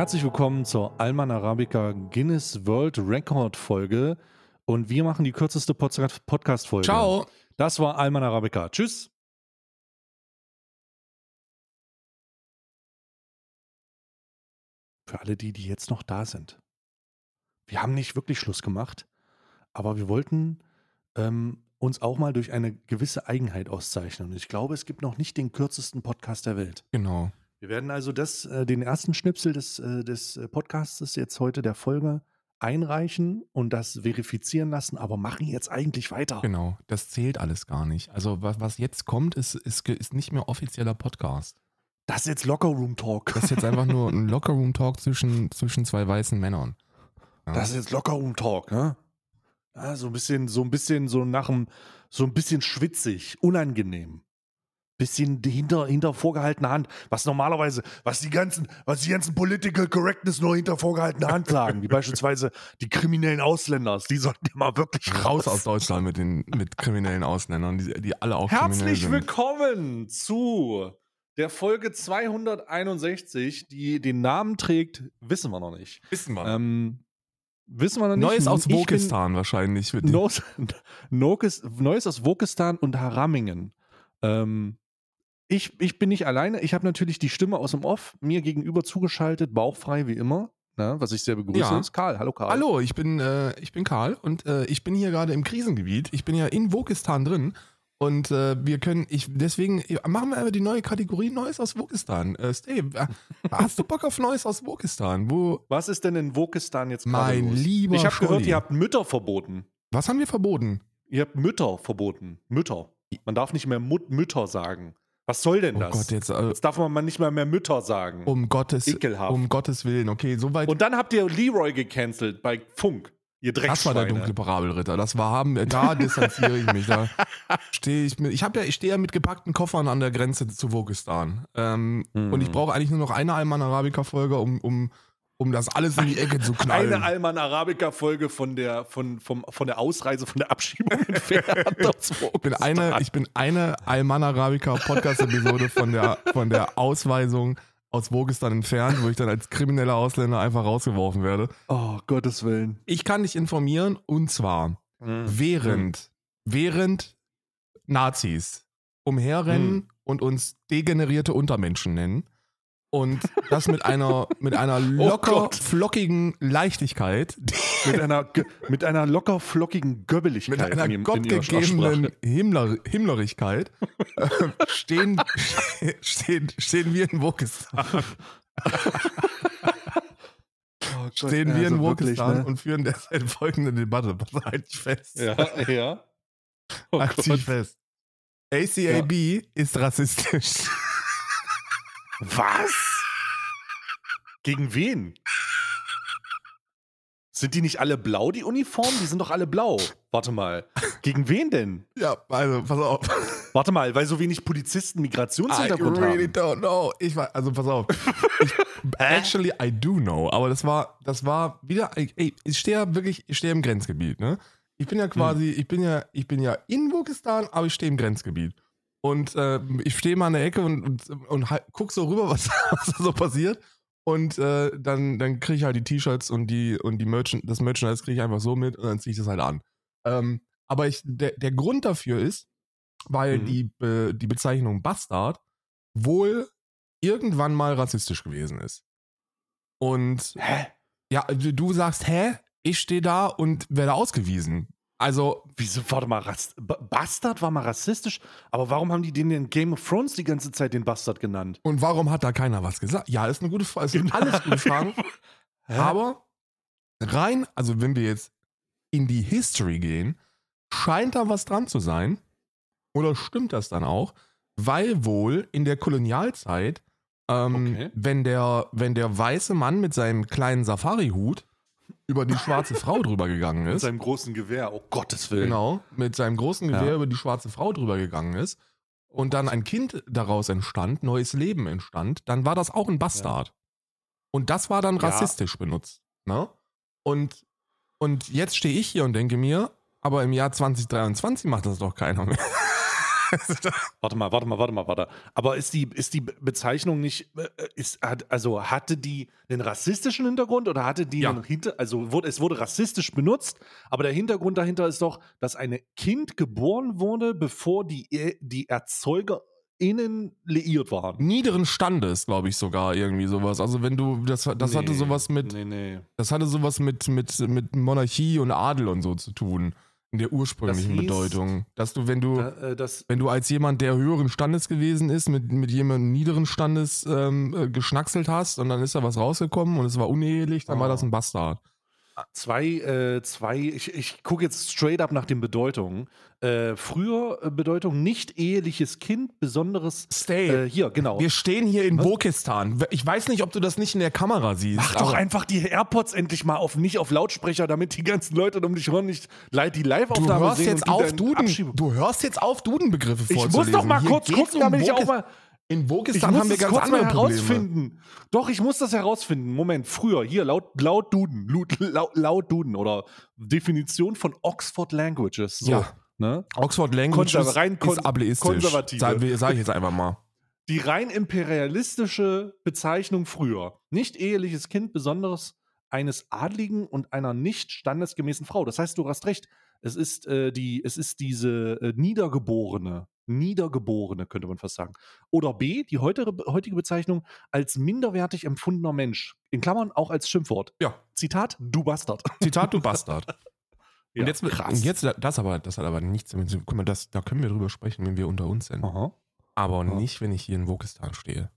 Herzlich willkommen zur Alman Arabica Guinness World Record Folge und wir machen die kürzeste Podcast Folge. Ciao. Das war Alman Arabica. Tschüss. Für alle die, die jetzt noch da sind. Wir haben nicht wirklich Schluss gemacht, aber wir wollten ähm, uns auch mal durch eine gewisse Eigenheit auszeichnen. Und ich glaube, es gibt noch nicht den kürzesten Podcast der Welt. Genau. Wir werden also das, äh, den ersten Schnipsel des, äh, des äh, Podcasts jetzt heute der Folge einreichen und das verifizieren lassen, aber machen jetzt eigentlich weiter. Genau, das zählt alles gar nicht. Also was, was jetzt kommt, ist, ist, ist nicht mehr offizieller Podcast. Das ist jetzt Lockerroom Talk. Das ist jetzt einfach nur ein Lockerroom Talk zwischen, zwischen zwei weißen Männern. Ja. Das ist jetzt Lockerroom Talk, ne? Ja, so ein bisschen, so ein bisschen, so nach dem, so ein bisschen schwitzig, unangenehm. Bisschen hinter, hinter vorgehaltener Hand, was normalerweise, was die ganzen, was die ganzen Political Correctness nur hinter vorgehaltener Hand sagen, wie beispielsweise die kriminellen Ausländer, die sollten ja mal wirklich raus. Raus aus Deutschland mit den mit kriminellen Ausländern, die, die alle auch Herzlich willkommen zu der Folge 261, die den Namen trägt, wissen wir noch nicht. Wissen wir. Ähm, wissen wir noch nicht. Neues aus Wokistan wahrscheinlich. Neues, Neues aus Wokistan und Haramingen. Ähm, ich, ich bin nicht alleine. Ich habe natürlich die Stimme aus dem Off mir gegenüber zugeschaltet, bauchfrei wie immer. Ne, was ich sehr begrüße, Ja. ist Karl. Hallo Karl. Hallo, ich bin, äh, ich bin Karl und äh, ich bin hier gerade im Krisengebiet. Ich bin ja in Wokistan drin. Und äh, wir können, ich, deswegen äh, machen wir einfach die neue Kategorie Neues aus Wokistan. Äh, Steve, äh, hast du Bock auf Neues aus Wokistan? Wo, Was ist denn in Wokistan jetzt gerade Mein los? lieber Ich habe gehört, ihr habt Mütter verboten. was haben wir verboten? Ihr habt Mütter verboten. Mütter. Man darf nicht mehr Mut Mütter sagen. Was soll denn Oh das? Gott, jetzt, äh, Jetzt darf man mal nicht mal mehr Mütter sagen. um Gottes, Ekelhaft. um Gottes Willen. Okay, soweit. Und dann habt ihr Leroy gecancelt bei Funk. Ihr Das war der dunkle Parabelritter. Das war haben, da distanziere ich mich. Da stehe ich mit. Ich habe ja, ich stehe ja mit gepackten Koffern an der Grenze zu Wokistan. Ähm, Mhm. Und ich brauche eigentlich nur noch eine Alman Arabica Folge, um, um, um das alles in die Ecke zu knallen. Eine Alman Arabica Folge von der von, vom, von der Ausreise von der Abschiebung ich bin eine, ich bin eine Alman Arabica Podcast Episode von der von der Ausweisung aus Wokistan entfernt, wo ich dann als krimineller Ausländer einfach rausgeworfen werde. oh Gottes Willen. Ich kann dich informieren und zwar Mhm. während, während Nazis umherrennen Hm. und uns degenerierte Untermenschen nennen und das mit einer, mit einer locker Gott. flockigen Leichtigkeit, Mit einer mit einer locker flockigen Göbbeligkeit mit einer in, in gottgegebenen. Himmler, Himmlerigkeit äh, stehen, stehen, stehen wir in Wokistan, Oh stehen wir also in wirklich, Wokistan ne? und führen deshalb folgende Debatte. Pass halt dich fest. Ja, ja. Oh halt fest. ACAB ist rassistisch. Was? Gegen wen? Sind die nicht alle blau, die Uniformen? Die sind doch alle blau. Warte mal. Gegen wen denn? Ja, also pass auf. Warte mal, weil so wenig Polizisten I Migrationshintergrund really haben. don't know. Ich war, also pass auf. Ich, actually, I do know. Aber das war, das war wieder, ey, ich stehe ja wirklich, ich stehe im Grenzgebiet, ne? Ich bin ja quasi, ich bin ja, ich bin ja in Wokistan, aber ich stehe im Grenzgebiet. Und äh, ich stehe mal an der Ecke und, und, und halt, guck so rüber, was, was da so passiert. Und äh, dann, dann kriege ich halt die T-Shirts und die und die Merchant, das Merchandise kriege ich einfach so mit und dann ziehe ich das halt an. Ähm, aber ich, der, der Grund dafür ist, weil Mhm. die, Be die Bezeichnung Bastard wohl irgendwann mal rassistisch gewesen ist. Und Hä? ja, du du sagst, hä? Ich stehe da und werde ausgewiesen. Also, Wieso, warte mal, Rass Ba- Bastard war mal rassistisch, aber warum haben die den in Game of Thrones die ganze Zeit den Bastard genannt? und warum hat da keiner was gesagt? Ja, ist eine gute Frage. Es sind Genau. alles gute Fragen. Aber rein, also wenn wir jetzt in die History gehen, scheint da was dran zu sein. Oder stimmt das dann auch? Weil wohl in der Kolonialzeit, ähm, Okay. wenn, der, wenn der weiße Mann mit seinem kleinen Safari-Hut über die schwarze Frau drüber gegangen Mit ist, seinem großen Gewehr, oh Gottes Willen. genau, mit seinem großen Gewehr Ja. über die schwarze Frau drüber gegangen ist und dann ein Kind daraus entstand, neues Leben entstand, dann war das auch ein Bastard. Und das war dann Ja. rassistisch benutzt. Ne? Und, und jetzt stehe ich hier und denke mir, aber im Jahr 2023 macht das doch keiner mehr. Warte mal, warte mal, warte mal, warte. Aber ist die, ist die Bezeichnung nicht, äh, ist, hat, also hatte die einen rassistischen Hintergrund oder hatte die Ja. einen Hinter, also wurde, es wurde rassistisch benutzt, aber der Hintergrund dahinter ist doch, dass ein Kind geboren wurde, bevor die, E- die ErzeugerInnen liiert waren. Niederen Standes, glaube ich sogar irgendwie sowas. Also wenn du, das, das hatte Nee, sowas mit, Nee, nee. das hatte sowas mit, mit, mit Monarchie und Adel und so zu tun. In der ursprünglichen hieß- Bedeutung. Dass du, wenn du, äh, das, wenn du als jemand, der höheren Standes gewesen ist, mit, mit jemandem niederen Standes ähm, äh, geschnackselt hast und dann ist da was rausgekommen und es war unehelich, dann war Oh. das ein Bastard. Zwei, äh, zwei, ich, ich gucke jetzt straight up nach den Bedeutungen. Äh, früher äh, Bedeutung nicht eheliches Kind, besonderes. Stay. Äh, hier, genau. Wir stehen hier in Was? Wokistan. Ich weiß nicht, ob du das nicht in der Kamera siehst. Mach doch einfach die AirPods endlich mal auf, nicht auf Lautsprecher, damit die ganzen Leute um dich hören nicht die Du Live-Aufnahme hörst sehen. jetzt auf Duden. Du hörst jetzt auf Dudenbegriffe Ich vorzulesen. muss doch mal Hier kurz gucken, um damit ich auch mal. In Ich muss haben wir das ganz kurz mal andere Probleme. herausfinden. Doch, ich muss das herausfinden. Moment, früher, hier, laut, laut Duden, laut, laut, laut Duden oder Definition von Oxford Languages. So, Ja. Ne? Oxford Language Konser- rein kon- ist ableistisch. konservative. Sag, sag ich jetzt einfach mal. Die rein imperialistische Bezeichnung früher. Nicht eheliches Kind, besonders eines Adligen und einer nicht standesgemäßen Frau. Das heißt, du hast recht. Es ist, äh, die, es ist diese äh, Niedergeborene. Niedergeborene, könnte man fast sagen. Oder B, die heutige, heutige Bezeichnung als minderwertig empfundener Mensch. In Klammern auch als Schimpfwort. Ja. Zitat, du Bastard. Zitat, du Bastard. Ja, und jetzt, und jetzt, das aber, das hat aber nichts damit zu Guck mal, das, da können wir drüber sprechen, wenn wir unter uns sind. Aha. Aber Ja. nicht, wenn ich hier in Wokistan stehe.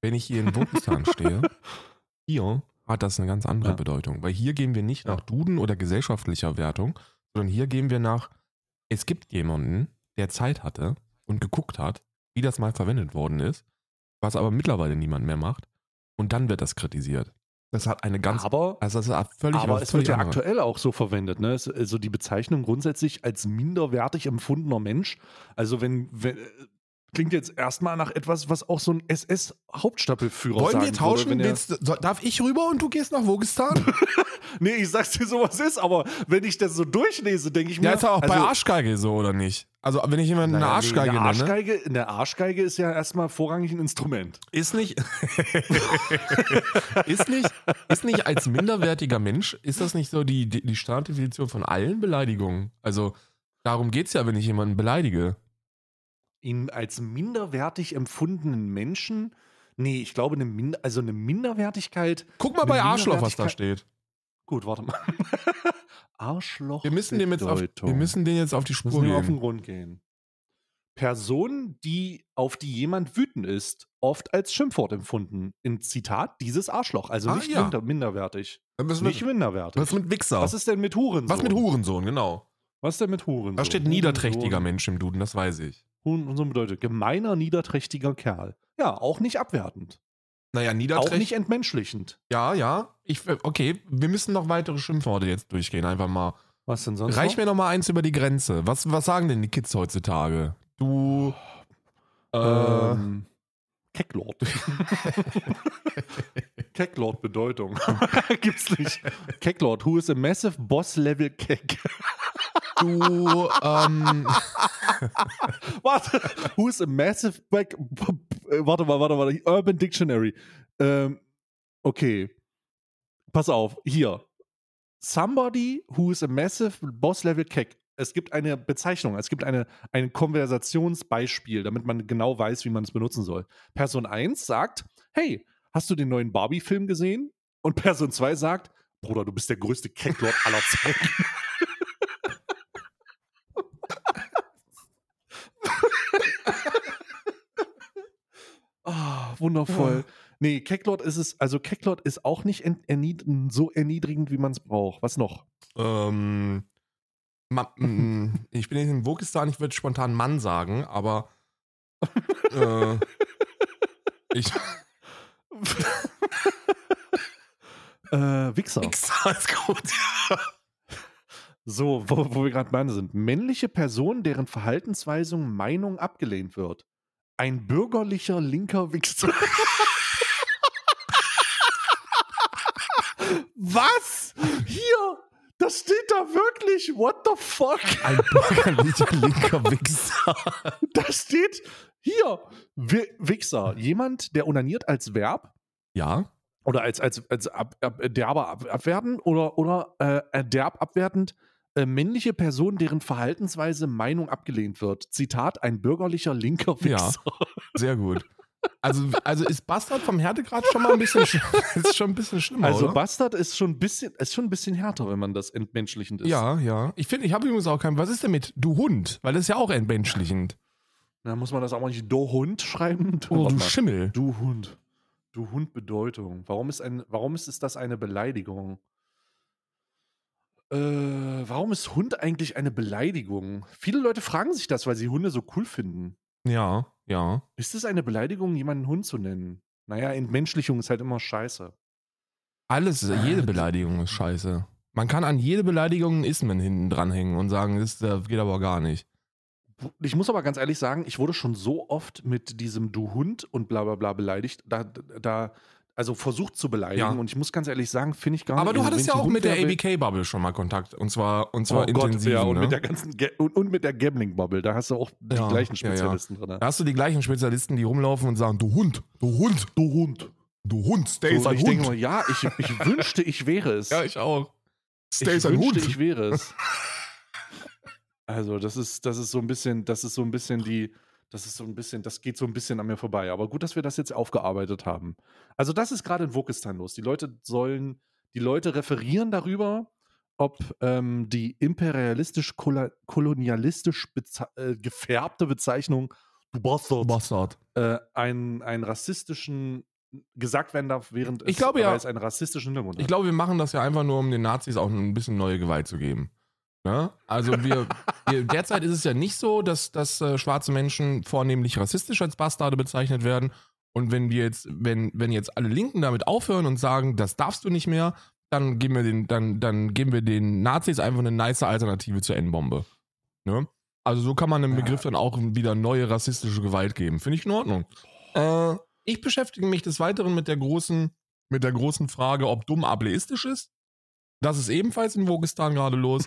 Wenn ich hier in Wokistan stehe, hier hat das eine ganz andere Ja. Bedeutung. Weil hier gehen wir nicht nach Duden oder gesellschaftlicher Wertung, sondern hier gehen wir nach, es gibt jemanden, der Zeit hatte und geguckt hat, wie das mal verwendet worden ist, was aber mittlerweile niemand mehr macht. Und dann wird das kritisiert. Das hat eine ganz, Aber also das ist völlig Aber es wird ja aktuell auch so verwendet, ne? Also die Bezeichnung grundsätzlich als minderwertig empfundener Mensch. Also wenn, wenn klingt jetzt erstmal nach etwas, was auch so ein SS-Hauptstapelführer Wollen wir tauschen? Würde, Willst, soll- darf ich rüber und du gehst nach Wogistan? nee, ich sag's dir so, was ist, aber wenn ich das so durchlese, denke ich mir. Ja, ist ja auch bei also, Arschgeige so, oder nicht? Also, wenn ich jemanden eine naja, nee, Arschgeige eine nenne, Arschgeige, eine Arschgeige ist ja erstmal vorrangig ein Instrument. ist nicht, ist nicht, ist nicht als minderwertiger Mensch, ist das nicht so die, die, Standardefinition von allen Beleidigungen? Also, darum geht's ja, wenn ich jemanden beleidige. Ihn als minderwertig empfundenen Menschen. Nee, ich glaube, eine, Min also eine Minderwertigkeit. Guck mal bei Arschloch, was da steht. Gut, warte mal. Arschloch. Wir müssen, dem jetzt auf, wir müssen den jetzt auf die Spur wir auf den gehen. Grund gehen. Person, die, auf die jemand wütend ist, oft als Schimpfwort empfunden. In Zitat, dieses Arschloch. Also Ah, nicht ja. minder, minderwertig. Was Nicht mit, minderwertig. was mit Wichser? Was ist denn mit Hurensohn? was mit Hurensohn, genau. Was ist denn mit Hurensohn? Da steht niederträchtiger Mensch im Duden, das weiß ich. Hurensohn bedeutet gemeiner, niederträchtiger Kerl. Ja, auch nicht abwertend. Naja, Auch niederträchtig. nicht entmenschlichend. Ja, ja. Ich, okay, wir müssen noch weitere Schimpfworte jetzt durchgehen. Einfach mal. Was denn sonst? Reich noch? mir noch mal eins über die Grenze. Was, was sagen denn die Kids heutzutage? Du. Äh, Ähm, Kecklord. Kecklord Bedeutung. Gibt's nicht. Kecklord, who is a massive boss level Keck. Du. Ähm, warte, who is a massive back. äh, Warte mal, warte mal. Urban Dictionary. Ähm, okay. Pass auf, hier. Somebody who is a massive boss level Keck. Es gibt eine Bezeichnung, es gibt eine, ein Konversationsbeispiel, damit man genau weiß, wie man es benutzen soll. Person 1 sagt, hey, hast du den neuen Barbie-Film gesehen? Und Person 2 sagt, Bruder, du bist der größte Kecklord aller Zeiten. Ah, wundervoll. Nee, Kecklord ist es, also Kecklord ist auch nicht ernied so erniedrigend, wie man es braucht. Was noch? ähm, ma, mm, ich bin in Wokistan, ich würde spontan Mann sagen, aber. Äh, ich. Äh, Wichser. Wichser ist gut. So, wo, wo wir gerade bei sind. Männliche Person, deren Verhaltensweisung Meinung abgelehnt wird. Ein bürgerlicher linker Wichser. Was? Hier! Das steht da wirklich. What the fuck? Ein bürgerlicher linker Wichser. Da steht hier Wi- Wichser. Jemand, der onaniert als Verb Ja. oder als, als, als ab, ab, derber ab, abwertend oder, oder äh, derb abwertend äh, männliche Person, deren Verhaltensweise Meinung abgelehnt wird. Zitat, ein bürgerlicher linker Ja. Wichser. Sehr gut. Also, also ist Bastard vom Härtegrad schon mal ein bisschen, sch- ist schon ein bisschen schlimmer, Also oder? Bastard ist schon ein bisschen, ist schon ein bisschen härter, wenn man das entmenschlichend ist. Ja, ja. Ich finde, ich habe übrigens auch keinen. Was ist denn mit du Hund? Weil das ist ja auch entmenschlichend. Da muss man das auch mal nicht do Hund schreiben. Oh, Warte du. Schimmel. Du Hund. Du Hund Bedeutung. Warum ist, ein, warum ist es das eine Beleidigung? Äh, warum ist Hund eigentlich eine Beleidigung? Viele Leute fragen sich das, weil sie Hunde so cool finden. Ja, ja. Ist es eine Beleidigung, jemanden Hund zu nennen? Naja, Entmenschlichung ist halt immer scheiße. Alles, Ah, jede Beleidigung ist scheiße. Man kann an jede Beleidigung ein Ismen hinten dranhängen und sagen, das geht aber gar nicht. Ich muss aber ganz ehrlich sagen, ich wurde schon so oft mit diesem Du Hund und bla bla bla beleidigt, da, da also versucht zu beleidigen. Ja. Und ich muss ganz ehrlich sagen, finde ich gar Aber nicht. du also wenn hattest ja auch mit der ABK-Bubble schon mal Kontakt. Und zwar, und zwar oh Gott, intensiv. ja, und ne? mit der ganzen Ga und, und mit der Gambling-Bubble, da hast du auch die Ja, gleichen ja, ja. Spezialisten drin. da hast du die gleichen Spezialisten, die rumlaufen und sagen, du Hund, du Hund, Du Hund. du Hund, stay So, ein ich Hund. denke mal, ja, ich, ich wünschte, ich wäre es. ja, ich auch. Stay ich ein wünschte, Hund. ich wäre es. Also, das ist, das ist so ein bisschen, das ist so ein bisschen die, das ist so ein bisschen, das geht so ein bisschen an mir vorbei. Aber gut, dass wir das jetzt aufgearbeitet haben. Also, das ist gerade in Wokistan los. Die Leute sollen, die Leute referieren darüber, ob ähm, die imperialistisch-kolonialistisch beze äh, gefärbte Bezeichnung du Bastard Bastard. äh, einen, einen rassistischen gesagt werden darf, während es, Ich glaube ja- es einen rassistischen Hintergrund Ich hat. glaube, wir machen das ja einfach nur, um den Nazis auch ein bisschen neue Gewalt zu geben. Ne? Also wir, wir, derzeit ist es ja nicht so, dass, dass äh, schwarze Menschen vornehmlich rassistisch als Bastarde bezeichnet werden. Und wenn wir jetzt, wenn, wenn jetzt alle Linken damit aufhören und sagen, das darfst du nicht mehr, dann geben wir den, dann, dann geben wir den Nazis einfach eine nice Alternative zur N-Bombe. Ne? Also so kann man dem. Begriff dann auch wieder neue rassistische Gewalt geben. Finde ich in Ordnung. Äh, ich beschäftige mich des Weiteren mit der großen, mit der großen Frage, ob dumm ableistisch ist. Das ist ebenfalls in Wogistan gerade los.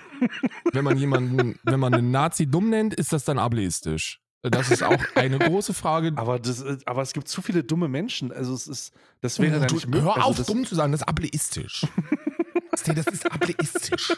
wenn man jemanden, wenn man einen Nazi dumm nennt, ist das dann ableistisch. Das ist auch eine große Frage. Aber, das, aber es gibt zu viele dumme Menschen. Also es ist, das wäre dann nicht möglich. hör also auf, das, dumm zu sagen, das ist ableistisch. Das ist ableistisch.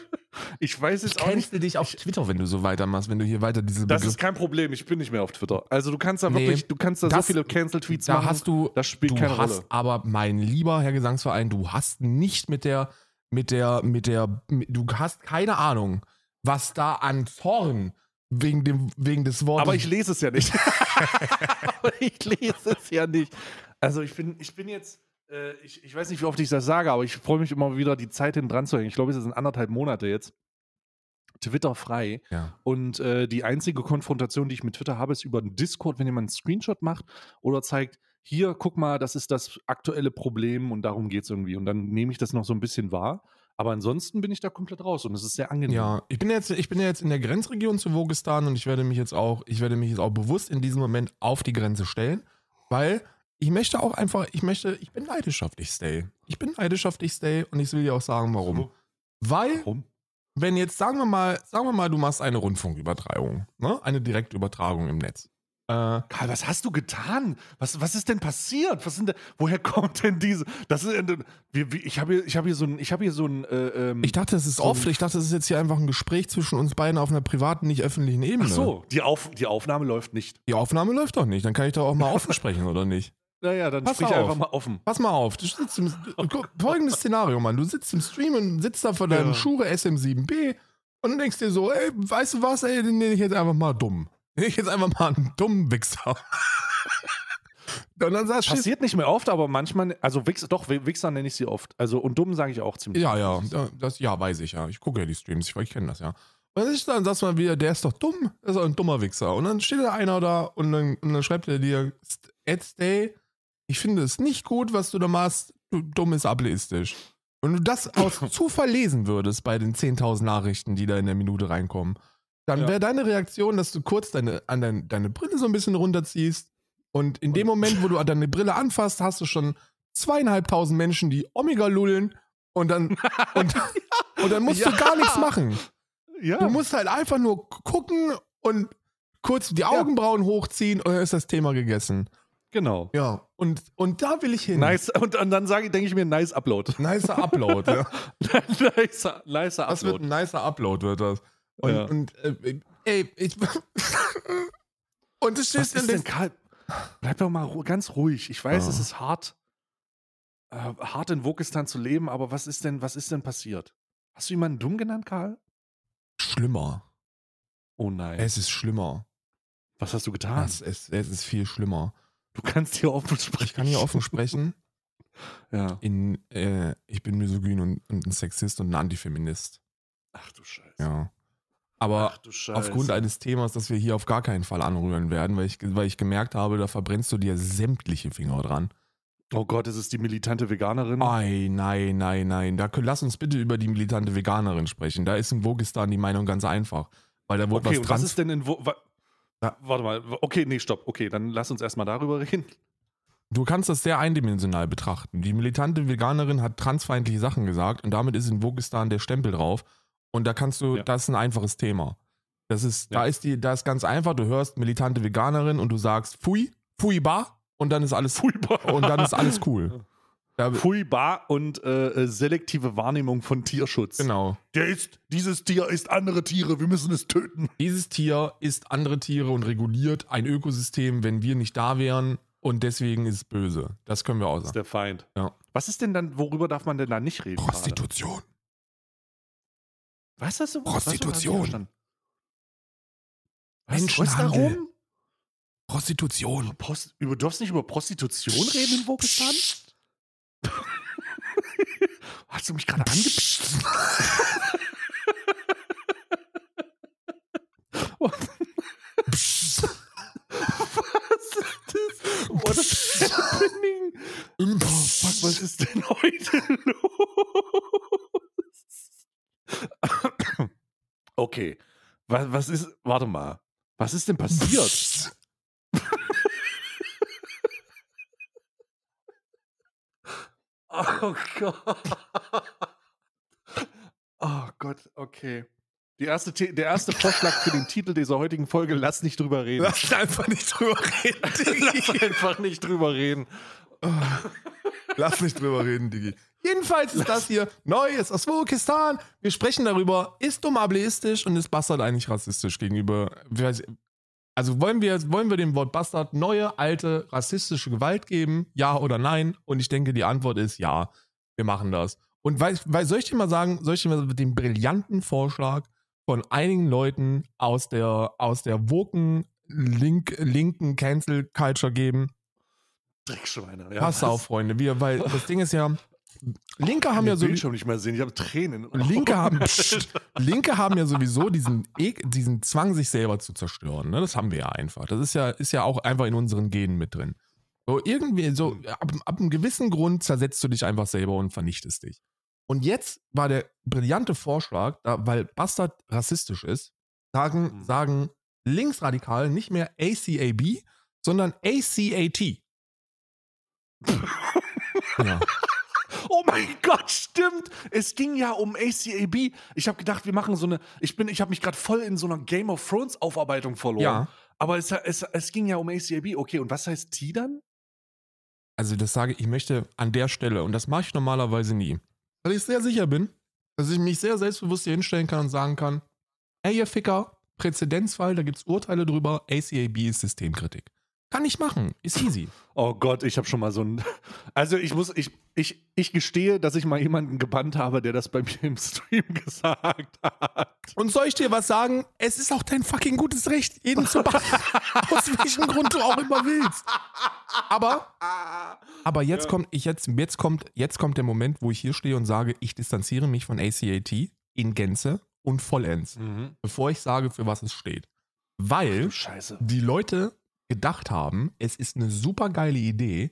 Ich weiß Ich jetzt auch nicht. dich auf Twitter, wenn du so weitermachst, wenn du hier weiter diese Das ist kein Problem. Ich bin nicht mehr auf Twitter. Also du kannst da Nee, wirklich, du kannst da so das- viele Cancel-Tweets da machen. hast du, das spielt du keine hast Rolle. aber, mein lieber Herr Gesangsverein, du hast nicht mit der, mit der, mit der, mit, du hast keine Ahnung, was da an Zorn wegen dem, wegen des Wortes. Aber ich lese es ja nicht. aber ich lese es ja nicht. Also ich bin, ich bin jetzt, äh, ich, ich weiß nicht, wie oft ich das sage, aber ich freue mich immer wieder, die Zeit hinten dran zu hängen. Ich glaube, es sind anderthalb Monate jetzt. Twitter frei. ja. Und äh, die einzige Konfrontation, die ich mit Twitter habe, ist über den Discord, wenn jemand einen Screenshot macht oder zeigt, hier, guck mal, das ist das aktuelle Problem und darum geht es irgendwie. Und dann nehme ich das noch so ein bisschen wahr. Aber ansonsten bin ich da komplett raus und es ist sehr angenehm. Ja, ich bin jetzt, ich bin ja jetzt in der Grenzregion zu Wogistan und ich werde mich jetzt auch, ich werde mich jetzt auch bewusst in diesem Moment auf die Grenze stellen, weil ich möchte auch einfach, ich möchte, ich bin dich, Stay. Ich bin dich, Stay und ich will dir auch sagen, warum. So. Weil, Warum? wenn jetzt, sagen wir mal, sagen wir mal, du machst eine Rundfunkübertragung, ne? Eine Direktübertragung im Netz. Äh, Karl, was hast du getan? Was, was ist denn passiert? Was sind denn, woher kommt denn diese? Das ist, äh, ich habe hier, ich habe hier so ein, ich hier so ein. Äh, ähm, ich dachte, es ist So- oft, ich dachte, es ist jetzt hier einfach ein Gespräch zwischen uns beiden auf einer privaten, nicht öffentlichen Ebene. ach so, die, Auf, die Aufnahme läuft nicht. Die Aufnahme läuft doch nicht, dann kann ich doch auch mal offen sprechen, oder nicht? Naja, dann Pass sprich auf. einfach mal offen. Pass mal auf, du sitzt im, guck, folgendes Szenario, Mann. Du sitzt im Stream und sitzt da vor deinem Ja. Shure SM7B und du denkst dir so, ey, weißt du was, ey, den nenne ich jetzt einfach mal dumm. Ich jetzt einfach mal einen dummen Wichser. und dann sagst Passiert nicht mehr oft, aber manchmal, also Wichser, doch, Wichser nenne ich sie oft. Also und dumm sage ich auch ziemlich. ja, ja, da- das, ja, weiß ich ja. Ich gucke ja die Streams, ich, ich kenne das ja. Und dann, sagst du mal wieder, der ist doch dumm, der ist doch ein dummer Wichser. Und dann steht da einer da und dann, und dann schreibt er dir, Ed Stay, ich finde es nicht gut, was du da machst, du dumm ist ableistisch. Und du das aus Zufall lesen würdest bei den 10.000 Nachrichten, die da in der Minute reinkommen, dann Ja. wäre deine Reaktion, dass du kurz deine, an dein, deine Brille so ein bisschen runterziehst und in dem Und- Moment, wo du deine Brille anfasst, hast du schon zweieinhalbtausend Menschen, die Omega lullen und dann und, Und dann musst Ja. du gar nichts machen. Ja. Du musst halt einfach nur gucken und kurz die Augenbrauen hochziehen und dann ist das Thema gegessen. genau. Ja. Und, und da will ich hin. Nice. Und, und dann sage ich, denke ich mir, nice Upload. Nicer Upload. ja. nicer, nicer Das wird Upload. ein nicer Upload, wird das. Und, Ja. und äh, ey, ich. und es Was steht ist denn, Karl? Bleib doch mal ru- ganz ruhig. Ich weiß, Ja. es ist hart, äh, hart in Wokistan zu leben, aber was ist denn, was ist denn passiert? Hast du jemanden dumm genannt, Karl? schlimmer. Oh nein. Es ist schlimmer. was hast du getan? Es, es, es ist viel schlimmer. Du kannst hier offen sprechen. Ich kann hier offen sprechen. Ja. In, äh, ich bin misogyn und, und ein Sexist und ein Antifeminist. Ach du Scheiße. Ja. Aber aufgrund eines Themas, das wir hier auf gar keinen Fall anrühren werden, weil ich, weil ich gemerkt habe, da verbrennst du dir sämtliche Finger dran. Oh Gott, ist es die militante Veganerin? Ei, nein, nein, nein. Da, lass uns bitte über die militante Veganerin sprechen. Da ist in Wogistan die Meinung ganz einfach. Weil da wurde okay, was was ist denn in wo, wa, Ja. Warte mal. Okay, nee, stopp. Okay, dann lass uns erstmal darüber reden. Du kannst das sehr eindimensional betrachten. Die militante Veganerin hat transfeindliche Sachen gesagt und damit ist in Wogistan der Stempel drauf. Und da kannst du, Ja. das ist ein einfaches Thema. Das ist, da Ja. ist die, da ist ganz einfach, du hörst militante Veganerin und du sagst Pfui, Pfui bar und dann ist alles Furchtbar. und dann ist alles cool. Da, Furchtbar und äh, äh, selektive Wahrnehmung von Tierschutz. genau. Der ist, dieses Tier ist andere Tiere, wir müssen es töten. Dieses Tier isst andere Tiere und reguliert ein Ökosystem, wenn wir nicht da wären und deswegen ist es böse. Das können wir auch Das ist sagen. der Feind. Ja. Was ist denn dann, worüber darf man denn da nicht reden? gerade? Was hast du? Prostitution. Was, was, Menschenhandel. darum? Prostitution. Prost, über, du darfst nicht über Prostitution reden in Wokistan? Hast du mich gerade angepisst? Was ist das? What is happening? Oh, fuck, was ist denn heute los? Okay. Was, was ist. Warte mal. Was ist denn passiert? Oh Gott. Oh Gott, okay. Erste, der erste Vorschlag für den Titel dieser heutigen Folge, lass nicht drüber reden. Lass einfach nicht drüber reden, Lass Digi. einfach nicht drüber reden. Lass nicht drüber reden, Digi. Jedenfalls ist das hier Neues aus Wokistan. Wir sprechen darüber, ist dumm ableistisch und ist Bastard eigentlich rassistisch gegenüber. Also wollen wir, wollen wir dem Wort Bastard neue, alte, rassistische Gewalt geben? Ja oder nein? Und ich denke, die Antwort ist ja. Wir machen das. Und weil, weil soll ich dir mal sagen, soll ich dir mal den brillanten Vorschlag von einigen Leuten aus der, aus der woken link, linken Cancel Culture geben? Dreckschweine. Ja, Pass auf, Freunde. Wir, weil das Ding ist ja, Linke haben ja so. Bildschirm nicht mehr sehen. Ich habe Tränen. Linke haben, Psst, Linke haben ja sowieso diesen, Ek- diesen Zwang, sich selber zu zerstören. Ne? Das haben wir ja einfach. Das ist ja, ist ja auch einfach in unseren Genen mit drin. So irgendwie, so ab, ab einem gewissen Grund zersetzt du dich einfach selber und vernichtest dich. Und jetzt war der brillante Vorschlag, da, weil Bastard rassistisch ist, sagen, Mhm. sagen Linksradikale nicht mehr ACAB, sondern ACAT. ja. Oh mein Gott, stimmt. Es ging ja um ACAB. Ich habe gedacht, wir machen so eine. Ich bin, ich habe mich gerade voll in so einer Game of Thrones Aufarbeitung verloren. ja. Aber es, es, es ging ja um ACAB. Okay, und was heißt T dann? Also das sage ich, ich möchte an der Stelle, und das mache ich normalerweise nie, weil ich sehr sicher bin, dass ich mich sehr selbstbewusst hier hinstellen kann und sagen kann, ey ihr Ficker, Präzedenzfall, da gibt es Urteile drüber, ACAB ist Systemkritik. Kann ich machen, ist easy. Oh Gott, ich habe schon mal so ein. Also ich muss, ich, ich, ich gestehe, dass ich mal jemanden gebannt habe, der das bei mir im Stream gesagt hat. Und soll ich dir was sagen? Es ist auch dein fucking gutes Recht, jeden zu bannen, aus welchem Grund du auch immer willst. Aber, aber jetzt Ja. kommt, ich jetzt, jetzt kommt, jetzt kommt der Moment, wo ich hier stehe und sage, ich distanziere mich von ACAT in Gänze und vollends. Mhm. bevor ich sage, für was es steht. Weil Scheiße. die Leute gedacht haben, es ist eine super geile Idee,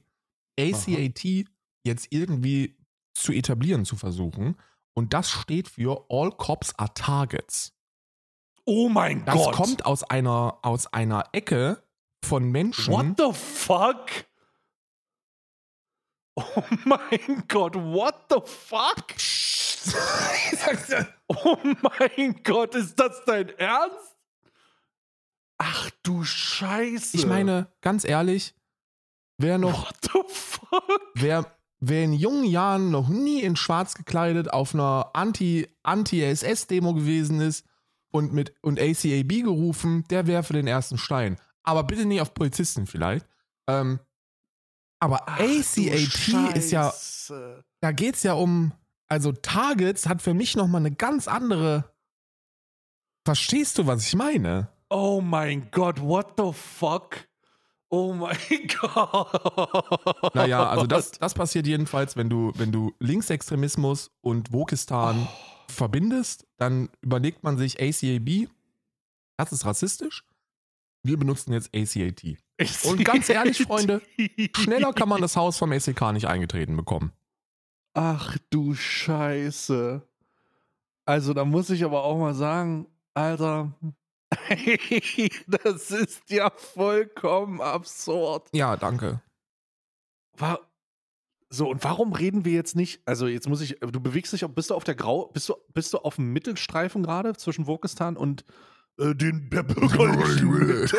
ACAT jetzt irgendwie zu etablieren zu versuchen. Und das steht für All Cops are Targets. Oh mein Das Gott. kommt aus einer, aus einer Ecke von Menschen. What the fuck? Oh mein Gott, what the fuck? Oh mein Gott, ist das dein Ernst? Ach du Scheiße. Ich meine, ganz ehrlich, wer noch, what the fuck? wer, wer in jungen Jahren noch nie in schwarz gekleidet auf einer Anti- Anti-SS-Demo gewesen ist und mit und ACAB gerufen, der werfe den ersten Stein. Aber bitte nicht auf Polizisten vielleicht. Ähm, aber Ach ACAP ist ja, da geht's ja um, also Targets hat für mich nochmal eine ganz andere. Verstehst du, was ich meine? Oh mein Gott, what the fuck? Oh mein Gott. Naja, also das, das passiert jedenfalls, wenn du, wenn du Linksextremismus und Wokistan verbindest, dann überlegt man sich ACAB, das ist rassistisch. Wir benutzen jetzt ACAT. Und ganz ehrlich, Freunde, Schneller kann man das Haus vom SEK nicht eingetreten bekommen. Ach du Scheiße. Also, da muss ich aber auch mal sagen, Alter, das ist ja vollkommen absurd. Ja, danke. Wa- So, und warum reden wir jetzt nicht? Also, jetzt muss ich, du bewegst dich, bist du auf der Grau, bist du, bist du auf dem Mittelstreifen gerade zwischen Wokistan und äh, den der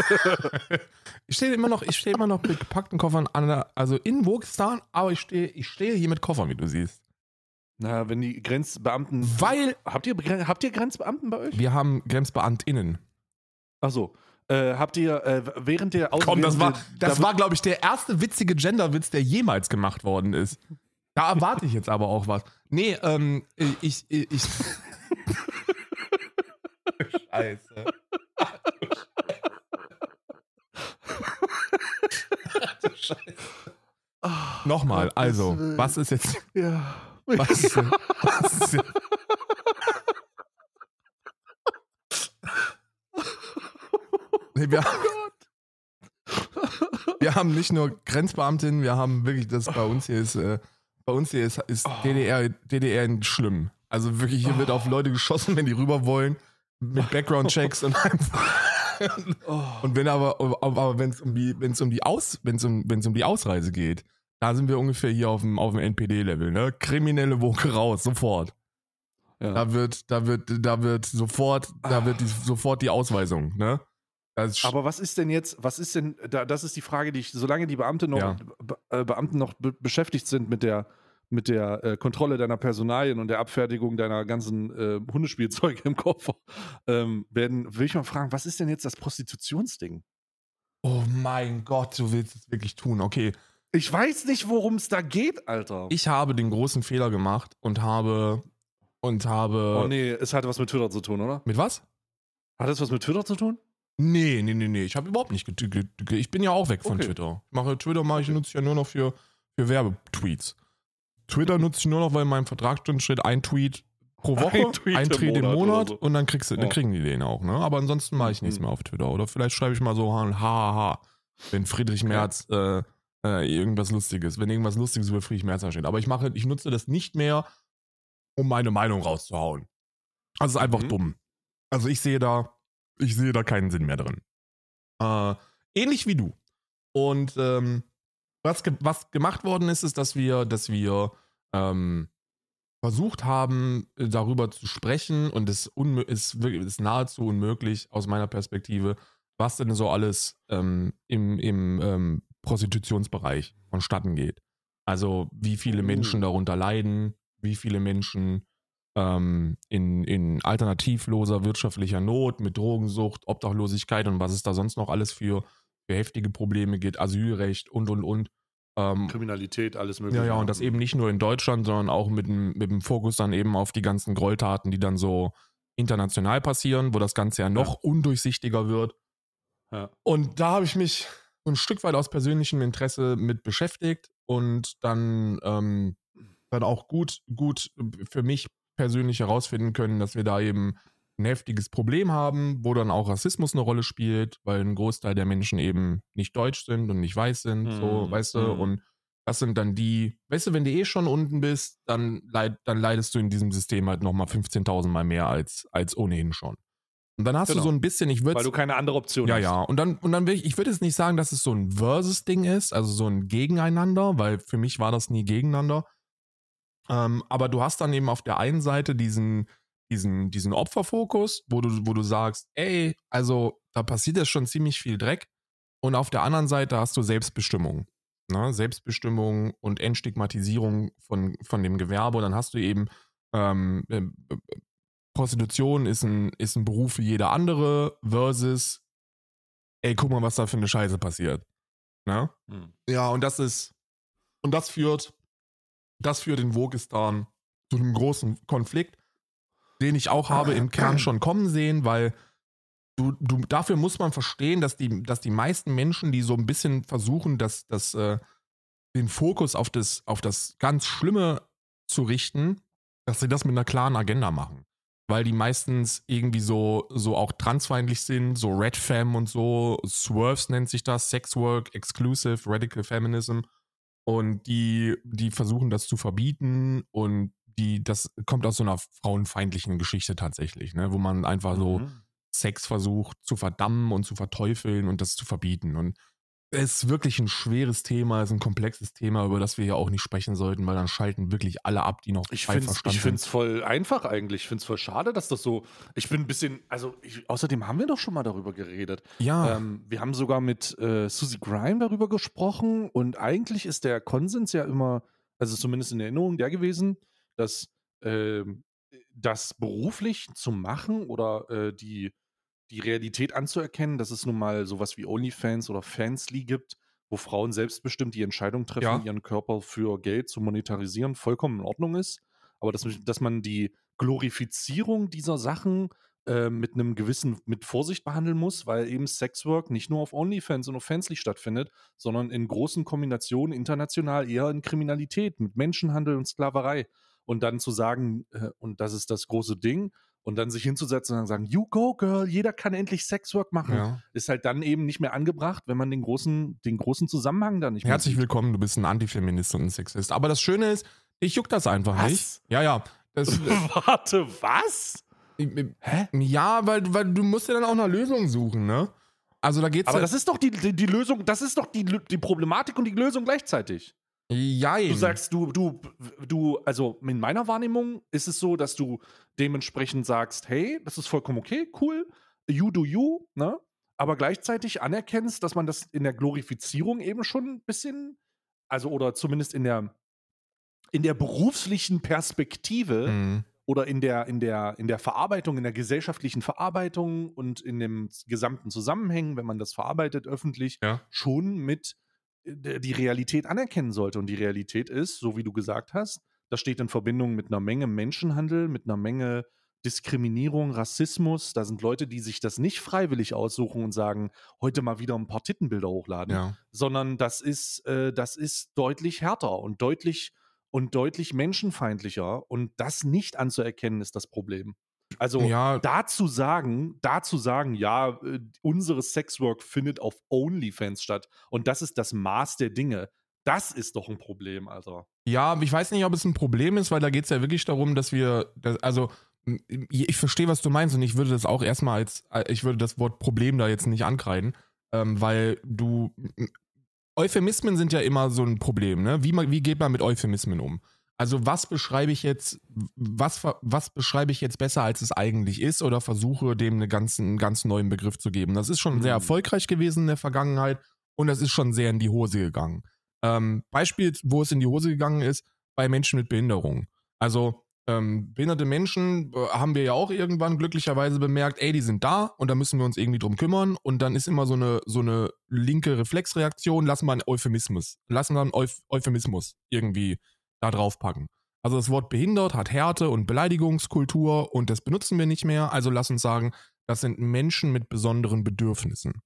ich stehe immer noch, ich stehe immer noch mit gepackten Koffern an der, also in Wokistan, aber ich stehe, ich stehe hier mit Koffern, wie du siehst. Na, wenn die Grenzbeamten. Weil Habt ihr, habt ihr Grenzbeamten bei euch? wir haben GrenzbeamtInnen. Achso. Äh, habt ihr äh, während der Aus Komm, das war, das war, glaube ich, der erste witzige Genderwitz, der jemals gemacht worden ist. Da erwarte ich jetzt aber auch was. Nee, ähm, ich, ich, ich. Scheiße. Ah, Nochmal, also, was ist jetzt. Ja. Was ist, was ist jetzt nee, wir, wir haben nicht nur Grenzbeamtinnen, wir haben wirklich, das bei uns hier ist, äh, bei uns hier ist, ist Oh. DDR, DDR schlimm. Also wirklich, hier wird auf Leute geschossen, wenn die rüber wollen, mit Background-Checks und einfach. Oh. Und wenn aber, aber wenn es um die, wenn es um die Aus, wenn es um, wenn es um die Ausreise geht, da sind wir ungefähr hier auf dem, auf dem NPD-Level, ne? Kriminelle Woche raus, sofort. Ja. Da wird, da wird, da wird sofort, da wird die, sofort die Ausweisung, ne? Das ist, Aber was ist denn jetzt, was ist denn, da, das ist die Frage, die ich, solange die Beamte noch, Ja. Be äh, Beamten noch be beschäftigt sind mit der, mit der äh, Kontrolle deiner Personalien und der Abfertigung deiner ganzen äh, Hundespielzeuge im Koffer, ähm, werden, will ich mal fragen, was ist denn jetzt das Prostitutionsding? oh mein Gott, du willst es wirklich tun. Okay, Ich weiß nicht, worum es da geht, Alter. ich habe den großen Fehler gemacht und habe, und habe, oh nee, es hat was mit Twitter zu tun, oder? mit was? Hat es was mit Twitter zu tun? Nee, nee, nee, nee. Ich habe überhaupt nicht Ich bin ja auch weg von Okay. Twitter. Ich mache Twitter mache ich nutze ich ja nur noch für, für Werbetweets. Twitter nutze ich nur noch, weil in meinem Vertrag drin steht, ein Tweet pro Woche, Ein ein, Tweet im Tweet im Monat Monat oder so. und dann, kriegst du, dann kriegen die den auch, ne? Aber ansonsten mache ich nichts Mhm. mehr auf Twitter. Oder vielleicht schreibe ich mal so ha ha ha, wenn Friedrich Merz äh, äh, irgendwas Lustiges, wenn irgendwas Lustiges über Friedrich Merz steht. Aber ich mache, ich nutze das nicht mehr, um meine Meinung rauszuhauen. Also es ist einfach Mhm. dumm. Also ich sehe da, ich sehe da keinen Sinn mehr drin. Äh, ähnlich wie du. Und ähm, was, ge was gemacht worden ist, ist, dass wir, dass wir ähm, versucht haben, äh, darüber zu sprechen und es ist, ist nahezu unmöglich aus meiner Perspektive, was denn so alles ähm, im, im ähm, Prostitutionsbereich vonstatten geht. Also wie viele Oh. Menschen darunter leiden, wie viele Menschen ähm, in, in alternativloser wirtschaftlicher Not, mit Drogensucht, Obdachlosigkeit und was es da sonst noch alles für, für heftige Probleme gibt, Asylrecht und und und. Ähm, Kriminalität, alles mögliche. ja, ja, und das eben nicht nur in Deutschland, sondern auch mit dem, mit dem Fokus dann eben auf die ganzen Gräueltaten, die dann so international passieren, wo das Ganze ja noch undurchsichtiger wird. Ja. Und da habe ich mich ein Stück weit aus persönlichem Interesse mit beschäftigt und dann, ähm, dann auch gut, gut für mich persönlich herausfinden können, dass wir da eben ein heftiges Problem haben, wo dann auch Rassismus eine Rolle spielt, weil ein Großteil der Menschen eben nicht deutsch sind und nicht weiß sind, so, Mhm, weißt du, mhm. und das sind dann die, weißt du, wenn du eh schon unten bist, dann, leid, dann leidest du in diesem System halt nochmal 15.000 Mal mehr als, als ohnehin schon. Und dann hast Genau. du so ein bisschen, ich würde Weil du keine andere Option ja, hast. ja. Und dann, und dann will ich, ich würde jetzt nicht sagen, dass es so ein Versus-Ding ist, also so ein Gegeneinander, weil für mich war das nie gegeneinander. Ähm, aber du hast dann eben auf der einen Seite diesen, diesen, diesen Opferfokus, wo du, wo du sagst, ey, also da passiert ja schon ziemlich viel Dreck. Und auf der anderen Seite hast du Selbstbestimmung. Ne? Selbstbestimmung und Entstigmatisierung von, von dem Gewerbe. Und dann hast du eben ähm, äh, Prostitution ist ein, ist ein Beruf wie jeder andere versus, ey, guck mal, was da für eine Scheiße passiert. Ne? Hm. Ja, und das ist, und das führt, das führt in Wogistan zu einem großen Konflikt, den ich auch habe im Kern schon kommen sehen, weil du, du, dafür muss man verstehen, dass die, dass die meisten Menschen, die so ein bisschen versuchen, das, das, äh, den Fokus auf das, auf das ganz Schlimme zu richten, dass sie das mit einer klaren Agenda machen. Weil die meistens irgendwie so, so auch transfeindlich sind, so Red Fam und so, Swerves nennt sich das, Sex Work, Exclusive, Radical Feminism. Und die, die versuchen das zu verbieten und die, das kommt aus so einer frauenfeindlichen Geschichte tatsächlich, ne, wo man einfach so mhm. Sex versucht zu verdammen und zu verteufeln und das zu verbieten. Und ist wirklich ein schweres Thema, es ist ein komplexes Thema, über das wir ja auch nicht sprechen sollten, weil dann schalten wirklich alle ab, die noch ich frei verstanden Ich finde es voll einfach eigentlich. Ich finde es voll schade, dass das so. Ich bin ein bisschen. Also, ich, außerdem haben wir doch schon mal darüber geredet. Ja. Ähm, wir haben sogar mit äh, Susie Grime darüber gesprochen und eigentlich ist der Konsens ja immer, also zumindest in Erinnerung der gewesen, dass äh, das beruflich zu machen oder äh, die die Realität anzuerkennen, dass es nun mal sowas wie OnlyFans oder Fansly gibt, wo Frauen selbstbestimmt die Entscheidung treffen, ja. ihren Körper für Geld zu monetarisieren, vollkommen in Ordnung ist. Aber dass, dass man die Glorifizierung dieser Sachen äh, mit einem gewissen, mit Vorsicht behandeln muss, weil eben Sexwork nicht nur auf OnlyFans und auf Fansly stattfindet, sondern in großen Kombinationen international eher in Kriminalität, mit Menschenhandel und Sklaverei. Und dann zu sagen, äh, und das ist das große Ding, und dann sich hinzusetzen und sagen, you go, girl, jeder kann endlich Sexwork machen, ja. ist halt dann eben nicht mehr angebracht, wenn man den großen, den großen Zusammenhang da nicht mehr Herzlich sieht. willkommen, du bist ein Antifeminist und ein Sexist. Aber das Schöne ist, ich juck das einfach was? nicht. Ja, ja. Das, Warte, was? Hä? Ja, weil, weil du musst ja dann auch nach Lösungen suchen, ne? Also da geht's Aber ja das ist doch die, die, die Lösung, das ist doch die, die Problematik und die Lösung gleichzeitig. Jein. Du sagst, du, du, du, also in meiner Wahrnehmung ist es so, dass du dementsprechend sagst, hey, das ist vollkommen okay, cool, you do you, ne? Aber gleichzeitig anerkennst, dass man das in der Glorifizierung eben schon ein bisschen, also oder zumindest in der, in der beruflichen Perspektive mhm. oder in der, in der, in der Verarbeitung, in der gesellschaftlichen Verarbeitung und in dem gesamten Zusammenhängen, wenn man das verarbeitet öffentlich, ja. schon mit die Realität anerkennen sollte. Und die Realität ist, so wie du gesagt hast, das steht in Verbindung mit einer Menge Menschenhandel, mit einer Menge Diskriminierung, Rassismus. Da sind Leute, die sich das nicht freiwillig aussuchen und sagen, heute mal wieder ein paar Tittenbilder hochladen, ja. sondern das ist, äh, das ist deutlich härter und deutlich und deutlich menschenfeindlicher. Und das nicht anzuerkennen, ist das Problem. Also ja. dazu sagen, dazu sagen, ja, äh, unsere Sexwork findet auf OnlyFans statt und das ist das Maß der Dinge. Das ist doch ein Problem, Alter. Ja, ich weiß nicht, ob es ein Problem ist, weil da geht es ja wirklich darum, dass wir, also ich verstehe, was du meinst und ich würde das auch erstmal als, äh, ich würde das Wort Problem da jetzt nicht ankreiden, ähm, weil du, Euphemismen sind ja immer so ein Problem, ne? Wie, wie geht man mit Euphemismen um? Also was beschreibe ich jetzt, was, was beschreibe ich jetzt besser, als es eigentlich ist, oder versuche dem eine ganz, einen ganz neuen Begriff zu geben. Das ist schon mhm. sehr erfolgreich gewesen in der Vergangenheit und das ist schon sehr in die Hose gegangen. Ähm, Beispiel, wo es in die Hose gegangen ist, bei Menschen mit Behinderung. Also ähm, behinderte Menschen äh, haben wir ja auch irgendwann glücklicherweise bemerkt, ey, die sind da und da müssen wir uns irgendwie drum kümmern. Und dann ist immer so eine, so eine linke Reflexreaktion, lassen wir einen Euphemismus, lassen wir einen Euph Euphemismus irgendwie da drauf packen. Also das Wort behindert hat Härte und Beleidigungskultur und das benutzen wir nicht mehr. Also lass uns sagen, das sind Menschen mit besonderen Bedürfnissen.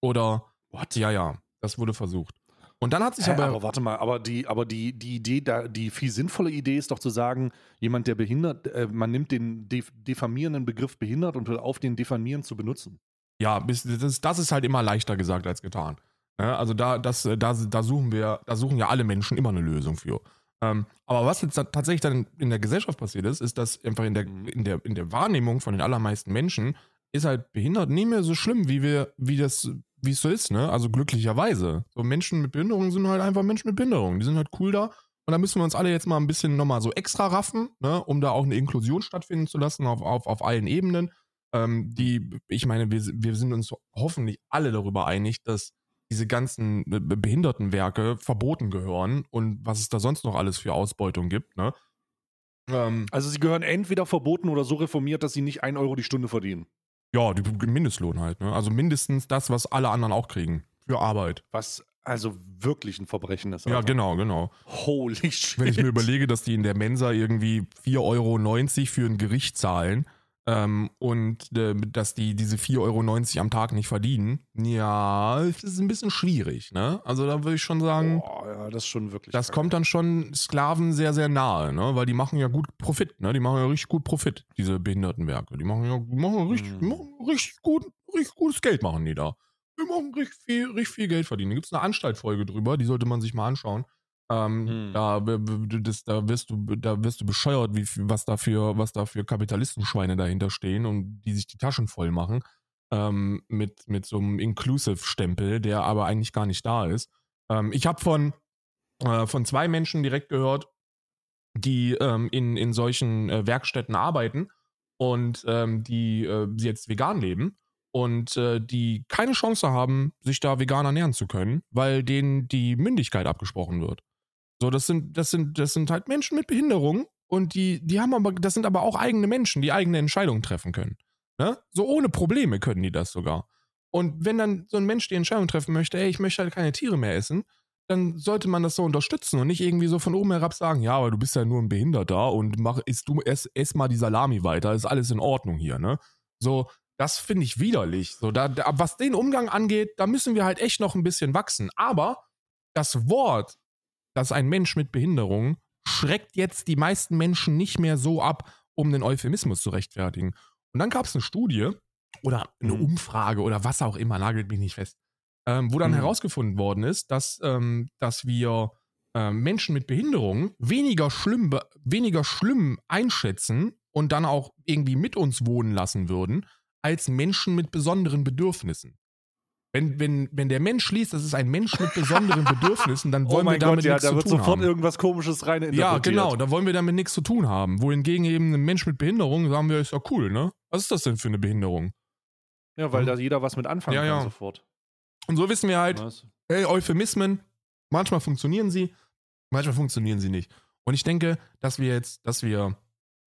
Oder, What? ja, ja, das wurde versucht. Und dann hat sich Hä, aber, aber. warte mal, aber die, aber die, die Idee, da, die viel sinnvolle Idee ist doch zu sagen, jemand, der behindert, äh, man nimmt den diffamierenden Begriff behindert und hört auf, den diffamieren zu benutzen. Ja, das, das ist halt immer leichter gesagt als getan. Ja, also da, das, da, da suchen wir, da suchen ja alle Menschen immer eine Lösung für. Ähm, aber was jetzt tatsächlich dann in der Gesellschaft passiert ist, ist, dass einfach in der, in der, in der Wahrnehmung von den allermeisten Menschen ist halt behindert nicht mehr so schlimm, wie wir, wie das, wie es so ist, ne? Also glücklicherweise. So Menschen mit Behinderung sind halt einfach Menschen mit Behinderung. Die sind halt cool da Und da müssen wir uns alle jetzt mal ein bisschen nochmal so extra raffen, ne, um da auch eine Inklusion stattfinden zu lassen auf, auf, auf allen Ebenen. Ähm, die, ich meine, wir, wir sind uns hoffentlich alle darüber einig, dass diese ganzen äh, Behindertenwerke verboten gehören und was es da sonst noch alles für Ausbeutung gibt, ne? Ähm, also sie gehören entweder verboten oder so reformiert, dass sie nicht ein Euro die Stunde verdienen. Ja, die Mindestlohn halt, ne? Also mindestens das, was alle anderen auch kriegen. Für Arbeit. Was also wirklich ein Verbrechen ist. Alter. Ja, genau, genau. Holy shit. Wenn ich mir überlege, dass die in der Mensa irgendwie 4,90 Euro für ein Gericht zahlen ähm, und äh, dass die diese 4,90 Euro am Tag nicht verdienen, ja, das ist ein bisschen schwierig, ne? Also da würde ich schon sagen, Boah, ja, das schon. Das kommt dann schon Sklaven sehr, sehr nahe, ne? Weil die machen ja gut Profit, ne? Die machen ja richtig gut Profit, diese Behindertenwerke. Die machen ja machen richtig, mhm. machen richtig gut, richtig gutes Geld machen die da. Wir machen richtig viel, richtig viel Geld verdienen. Da gibt es eine Anstaltfolge drüber, die sollte man sich mal anschauen. Ähm, hm. da, das, da, wirst du, da wirst du bescheuert, wie, was, da für, was da für Kapitalistenschweine dahinter stehen und die sich die Taschen voll machen. Ähm, mit, mit so einem Inclusive-Stempel, der aber eigentlich gar nicht da ist. Ähm, ich habe von, äh, von zwei Menschen direkt gehört, die ähm, in, in solchen äh, Werkstätten arbeiten und ähm, die äh, jetzt vegan leben und äh, die keine Chance haben, sich da vegan ernähren zu können, weil denen die Mündigkeit abgesprochen wird. So, das sind, das sind, das sind halt Menschen mit Behinderung und die, die haben aber, das sind aber auch eigene Menschen, die eigene Entscheidungen treffen können. Ne? So ohne Probleme können die das sogar. Und wenn dann so ein Mensch die Entscheidung treffen möchte, ey, ich möchte halt keine Tiere mehr essen, dann sollte man das so unterstützen und nicht irgendwie so von oben herab sagen, ja, aber du bist ja nur ein Behinderter und mach, isst du, ess, ess mal die Salami weiter, ist alles in Ordnung hier, ne? So, das finde ich widerlich. So, da, da, was den Umgang angeht, da müssen wir halt echt noch ein bisschen wachsen. Aber das Wort dass ein Mensch mit Behinderung schreckt jetzt die meisten Menschen nicht mehr so ab, um den Euphemismus zu rechtfertigen. Und dann gab es eine Studie oder eine mhm. Umfrage oder was auch immer, nagelt mich nicht fest, ähm, wo dann mhm. herausgefunden worden ist, dass, ähm, dass wir äh, Menschen mit Behinderung weniger schlimm, weniger schlimm einschätzen und dann auch irgendwie mit uns wohnen lassen würden, als Menschen mit besonderen Bedürfnissen. Wenn, wenn, wenn der Mensch liest, das ist ein Mensch mit besonderen Bedürfnissen, dann oh wollen oh wir damit Gott, ja, nichts da zu tun haben. Da wird sofort irgendwas Komisches rein Ja, genau, da wollen wir damit nichts zu tun haben. Wohingegen eben ein Mensch mit Behinderung, sagen wir, ist ja cool, ne? Was ist das denn für eine Behinderung? Ja, weil hm? da jeder was mit anfangen ja, kann ja. sofort. Und so wissen wir halt, was? hey, Euphemismen, manchmal funktionieren sie, manchmal funktionieren sie nicht. Und ich denke, dass wir jetzt, dass wir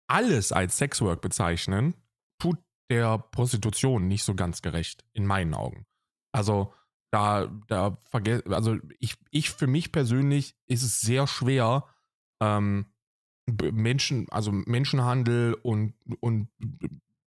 alles als Sexwork bezeichnen, tut der Prostitution nicht so ganz gerecht, in meinen Augen. Also da, da vergesse, also ich, ich für mich persönlich ist es sehr schwer, ähm, Menschen, also Menschenhandel und, und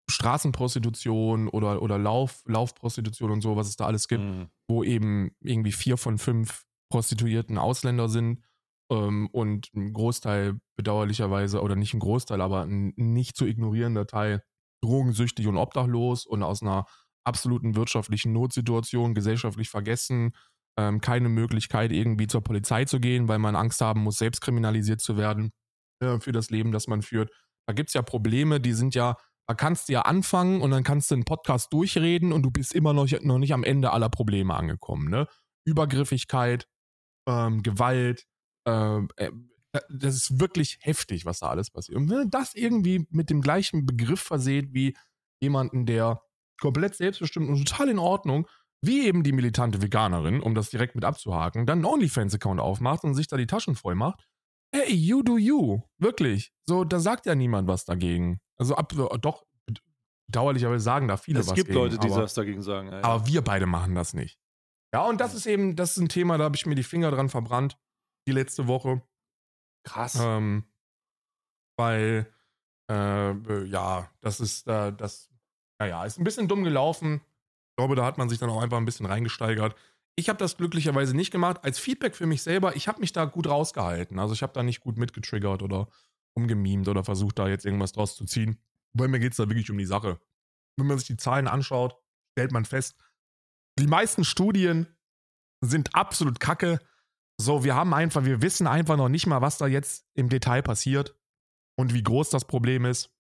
Straßenprostitution oder, oder Lauf, Laufprostitution und so, was es da alles gibt, mhm. wo eben irgendwie vier von fünf Prostituierten Ausländer sind ähm, und ein Großteil bedauerlicherweise, oder nicht ein Großteil, aber ein nicht zu ignorierender Teil drogensüchtig und obdachlos und aus einer absoluten wirtschaftlichen Notsituation, gesellschaftlich vergessen, ähm, keine Möglichkeit irgendwie zur Polizei zu gehen, weil man Angst haben muss, selbst kriminalisiert zu werden äh, für das Leben, das man führt. Da gibt es ja Probleme, die sind ja, da kannst du ja anfangen und dann kannst du einen Podcast durchreden und du bist immer noch, noch nicht am Ende aller Probleme angekommen. Ne? Übergriffigkeit, ähm, Gewalt, ähm, äh, das ist wirklich heftig, was da alles passiert. Und wenn du das irgendwie mit dem gleichen Begriff verseht wie jemanden, der komplett selbstbestimmt und total in Ordnung, wie eben die militante Veganerin, um das direkt mit abzuhaken, dann einen OnlyFans-Account aufmacht und sich da die Taschen voll macht. Hey, you do you. Wirklich. So, da sagt ja niemand was dagegen. Also, ab, doch, dauerlicherweise sagen da viele es was Es gibt gegen, Leute, die aber, das dagegen sagen. Ja. Aber wir beide machen das nicht. Ja, und das ist eben, das ist ein Thema, da habe ich mir die Finger dran verbrannt, die letzte Woche. Krass. Ähm, weil, äh, ja, das ist, äh, das naja, ist ein bisschen dumm gelaufen. Ich glaube, da hat man sich dann auch einfach ein bisschen reingesteigert. Ich habe das glücklicherweise nicht gemacht. Als Feedback für mich selber, ich habe mich da gut rausgehalten. Also ich habe da nicht gut mitgetriggert oder umgemimt oder versucht, da jetzt irgendwas draus zu ziehen. Weil mir geht es da wirklich um die Sache. Wenn man sich die Zahlen anschaut, stellt man fest, die meisten Studien sind absolut kacke. So, wir haben einfach, wir wissen einfach noch nicht mal, was da jetzt im Detail passiert und wie groß das Problem ist,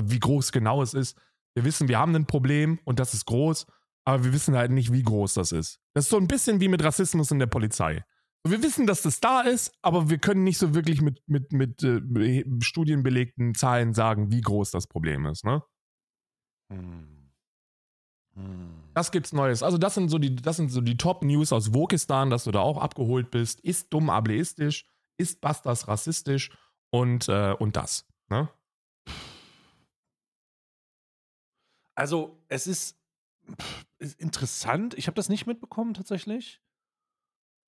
wie groß genau es ist. Wir wissen, wir haben ein Problem und das ist groß, aber wir wissen halt nicht, wie groß das ist. Das ist so ein bisschen wie mit Rassismus in der Polizei. Wir wissen, dass das da ist, aber wir können nicht so wirklich mit, mit, mit äh, studienbelegten Zahlen sagen, wie groß das Problem ist, ne? Hm. Hm. Das gibt's Neues. Also, das sind so die, das sind so die Top-News aus Wokistan, dass du da auch abgeholt bist. Ist dumm ableistisch, ist Bastas rassistisch und, äh, und das. Ne? Also, es ist, pff, ist interessant. Ich habe das nicht mitbekommen, tatsächlich.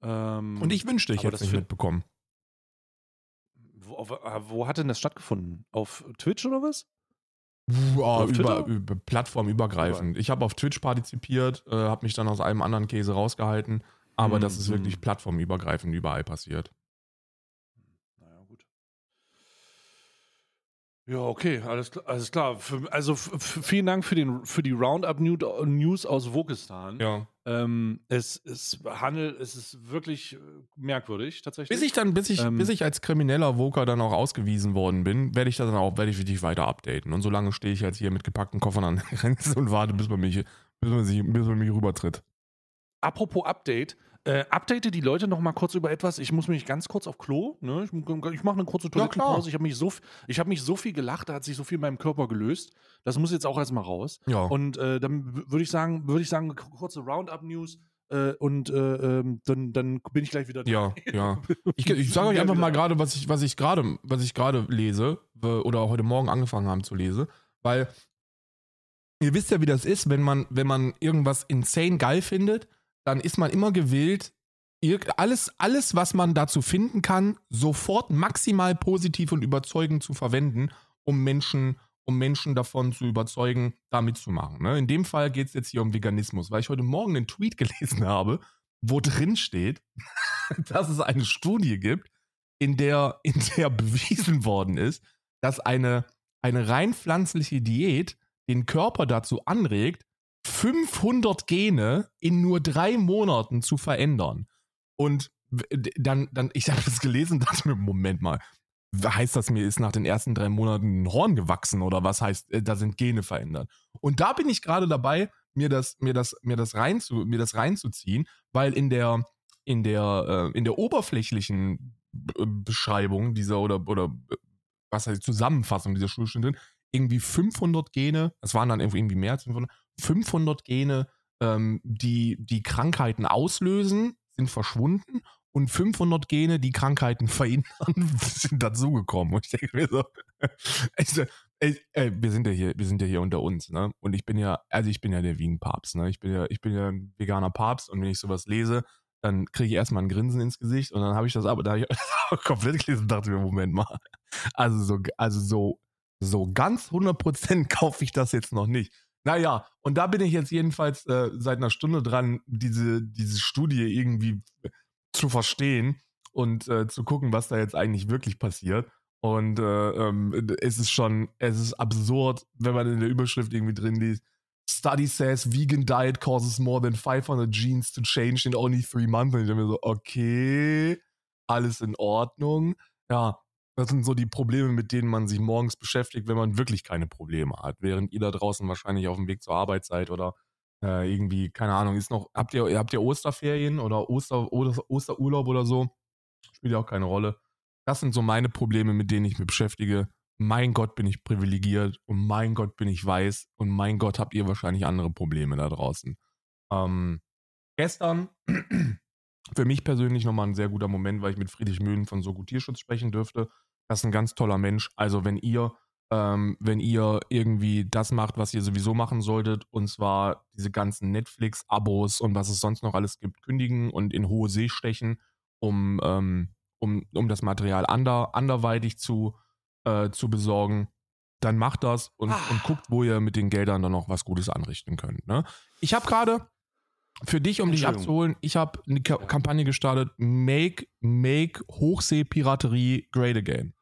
Ähm, Und ich wünschte, ich hätte es das nicht mitbekommen. Wo, auf, äh, wo hat denn das stattgefunden? Auf Twitch oder was? Ja, auf über, über plattformübergreifend. Ich habe auf Twitch partizipiert, äh, habe mich dann aus einem anderen Käse rausgehalten, aber das ist Mhm. wirklich plattformübergreifend überall passiert. Naja, gut. Ja, okay, alles, klar- alles klar. Für, also vielen Dank für, den, für die Roundup-News aus Wokistan. Ja. Ähm, es, es handelt, es ist wirklich merkwürdig, tatsächlich. Bis ich dann, bis ich, Ähm. bis ich als krimineller Voker dann auch ausgewiesen worden bin, werde ich das dann auch, werde ich dich weiter updaten. Und solange stehe ich jetzt hier mit gepackten Koffern an der Grenze und warte, bis man mich, bis man sich, bis man mich rübertritt. Apropos Update, äh, update die Leute noch mal kurz über etwas. Ich muss mich ganz kurz auf Klo. Ne? Ich, ich mache eine kurze. Toilettenpause. ich habe mich, so, ich hab mich so viel gelacht, da hat sich so viel in meinem Körper gelöst. Das muss jetzt auch erstmal raus. Ja. Und äh, dann würde ich sagen, würde ich sagen, kurze Roundup-News äh, und äh, ähm, dann, dann bin ich gleich wieder da. Ja, ja. Ich, ich sage euch Ja, einfach mal gerade, was ich, was ich gerade, was ich gerade lese oder heute Morgen angefangen haben zu lesen, weil ihr wisst ja, wie das ist, wenn man, wenn man irgendwas insane geil findet, dann ist man immer gewillt, alles, alles, was man dazu finden kann, sofort maximal positiv und überzeugend zu verwenden, um Menschen, um Menschen davon zu überzeugen, da mitzumachen. Ne? In dem Fall geht es jetzt hier um Veganismus, weil ich heute Morgen einen Tweet gelesen habe, wo drin steht, dass es eine Studie gibt, in der, in der bewiesen worden ist, dass eine, eine rein pflanzliche Diät den Körper dazu anregt, 500 Gene in nur drei Monaten zu verändern. Und dann, dann ich habe das gelesen dachte mir, Moment mal, heißt das, mir ist nach den ersten drei Monaten ein Horn gewachsen oder was heißt, äh, da sind Gene verändert? Und da bin ich gerade dabei, mir das, mir das, mir das reinzu, mir das reinzuziehen, weil in der, in der, äh, in der oberflächlichen B- Beschreibung dieser oder, oder äh, was heißt Zusammenfassung dieser drin, irgendwie 500 Gene, es waren dann irgendwie mehr als 500, 500 Gene, ähm, die die Krankheiten auslösen, sind verschwunden und 500 Gene, die Krankheiten verhindern, sind dazugekommen. Und ich denke mir so, also, ey, ey, wir sind ja hier, wir sind ja hier unter uns, ne? Und ich bin ja, also ich bin ja der Wien-Papst, ne? Ich bin ja, ich bin ja ein veganer Papst und wenn ich sowas lese, dann kriege ich erstmal ein Grinsen ins Gesicht und dann habe ich das aber, da hab ich das komplett gelesen und dachte mir, Moment mal. Also so, also so, so ganz 100% kaufe ich das jetzt noch nicht. Naja, und da bin ich jetzt jedenfalls äh, seit einer Stunde dran, diese, diese Studie irgendwie zu verstehen und äh, zu gucken, was da jetzt eigentlich wirklich passiert. Und äh, ähm, es ist schon, es ist absurd, wenn man in der Überschrift irgendwie drin liest, Study says vegan diet causes more than 500 genes to change in only three months. Und ich denke mir so, okay, alles in Ordnung. Ja, das sind so die Probleme, mit denen man sich morgens beschäftigt, wenn man wirklich keine Probleme hat. Während ihr da draußen wahrscheinlich auf dem Weg zur Arbeit seid oder äh, irgendwie, keine Ahnung, ist noch, habt ihr, habt ihr Osterferien oder Oster, oder Osterurlaub oder so? Spielt ja auch keine Rolle. Das sind so meine Probleme, mit denen ich mich beschäftige. Mein Gott, bin ich privilegiert und mein Gott, bin ich weiß und mein Gott, habt ihr wahrscheinlich andere Probleme da draußen. Ähm, gestern für mich persönlich nochmal ein sehr guter Moment, weil ich mit Friedrich Mühlen von So Gut Tierschutz sprechen dürfte. Das ist ein ganz toller Mensch. Also wenn ihr, ähm, wenn ihr irgendwie das macht, was ihr sowieso machen solltet, und zwar diese ganzen Netflix-Abos und was es sonst noch alles gibt, kündigen und in hohe See stechen, um, ähm, um, um das Material ander, anderweitig zu, äh, zu besorgen, dann macht das und, Ah. und guckt, wo ihr mit den Geldern dann noch was Gutes anrichten könnt. Ne? Ich habe gerade für dich, um dich abzuholen, ich habe eine Ka Kampagne gestartet, Make, Make Hochseepiraterie Great Again.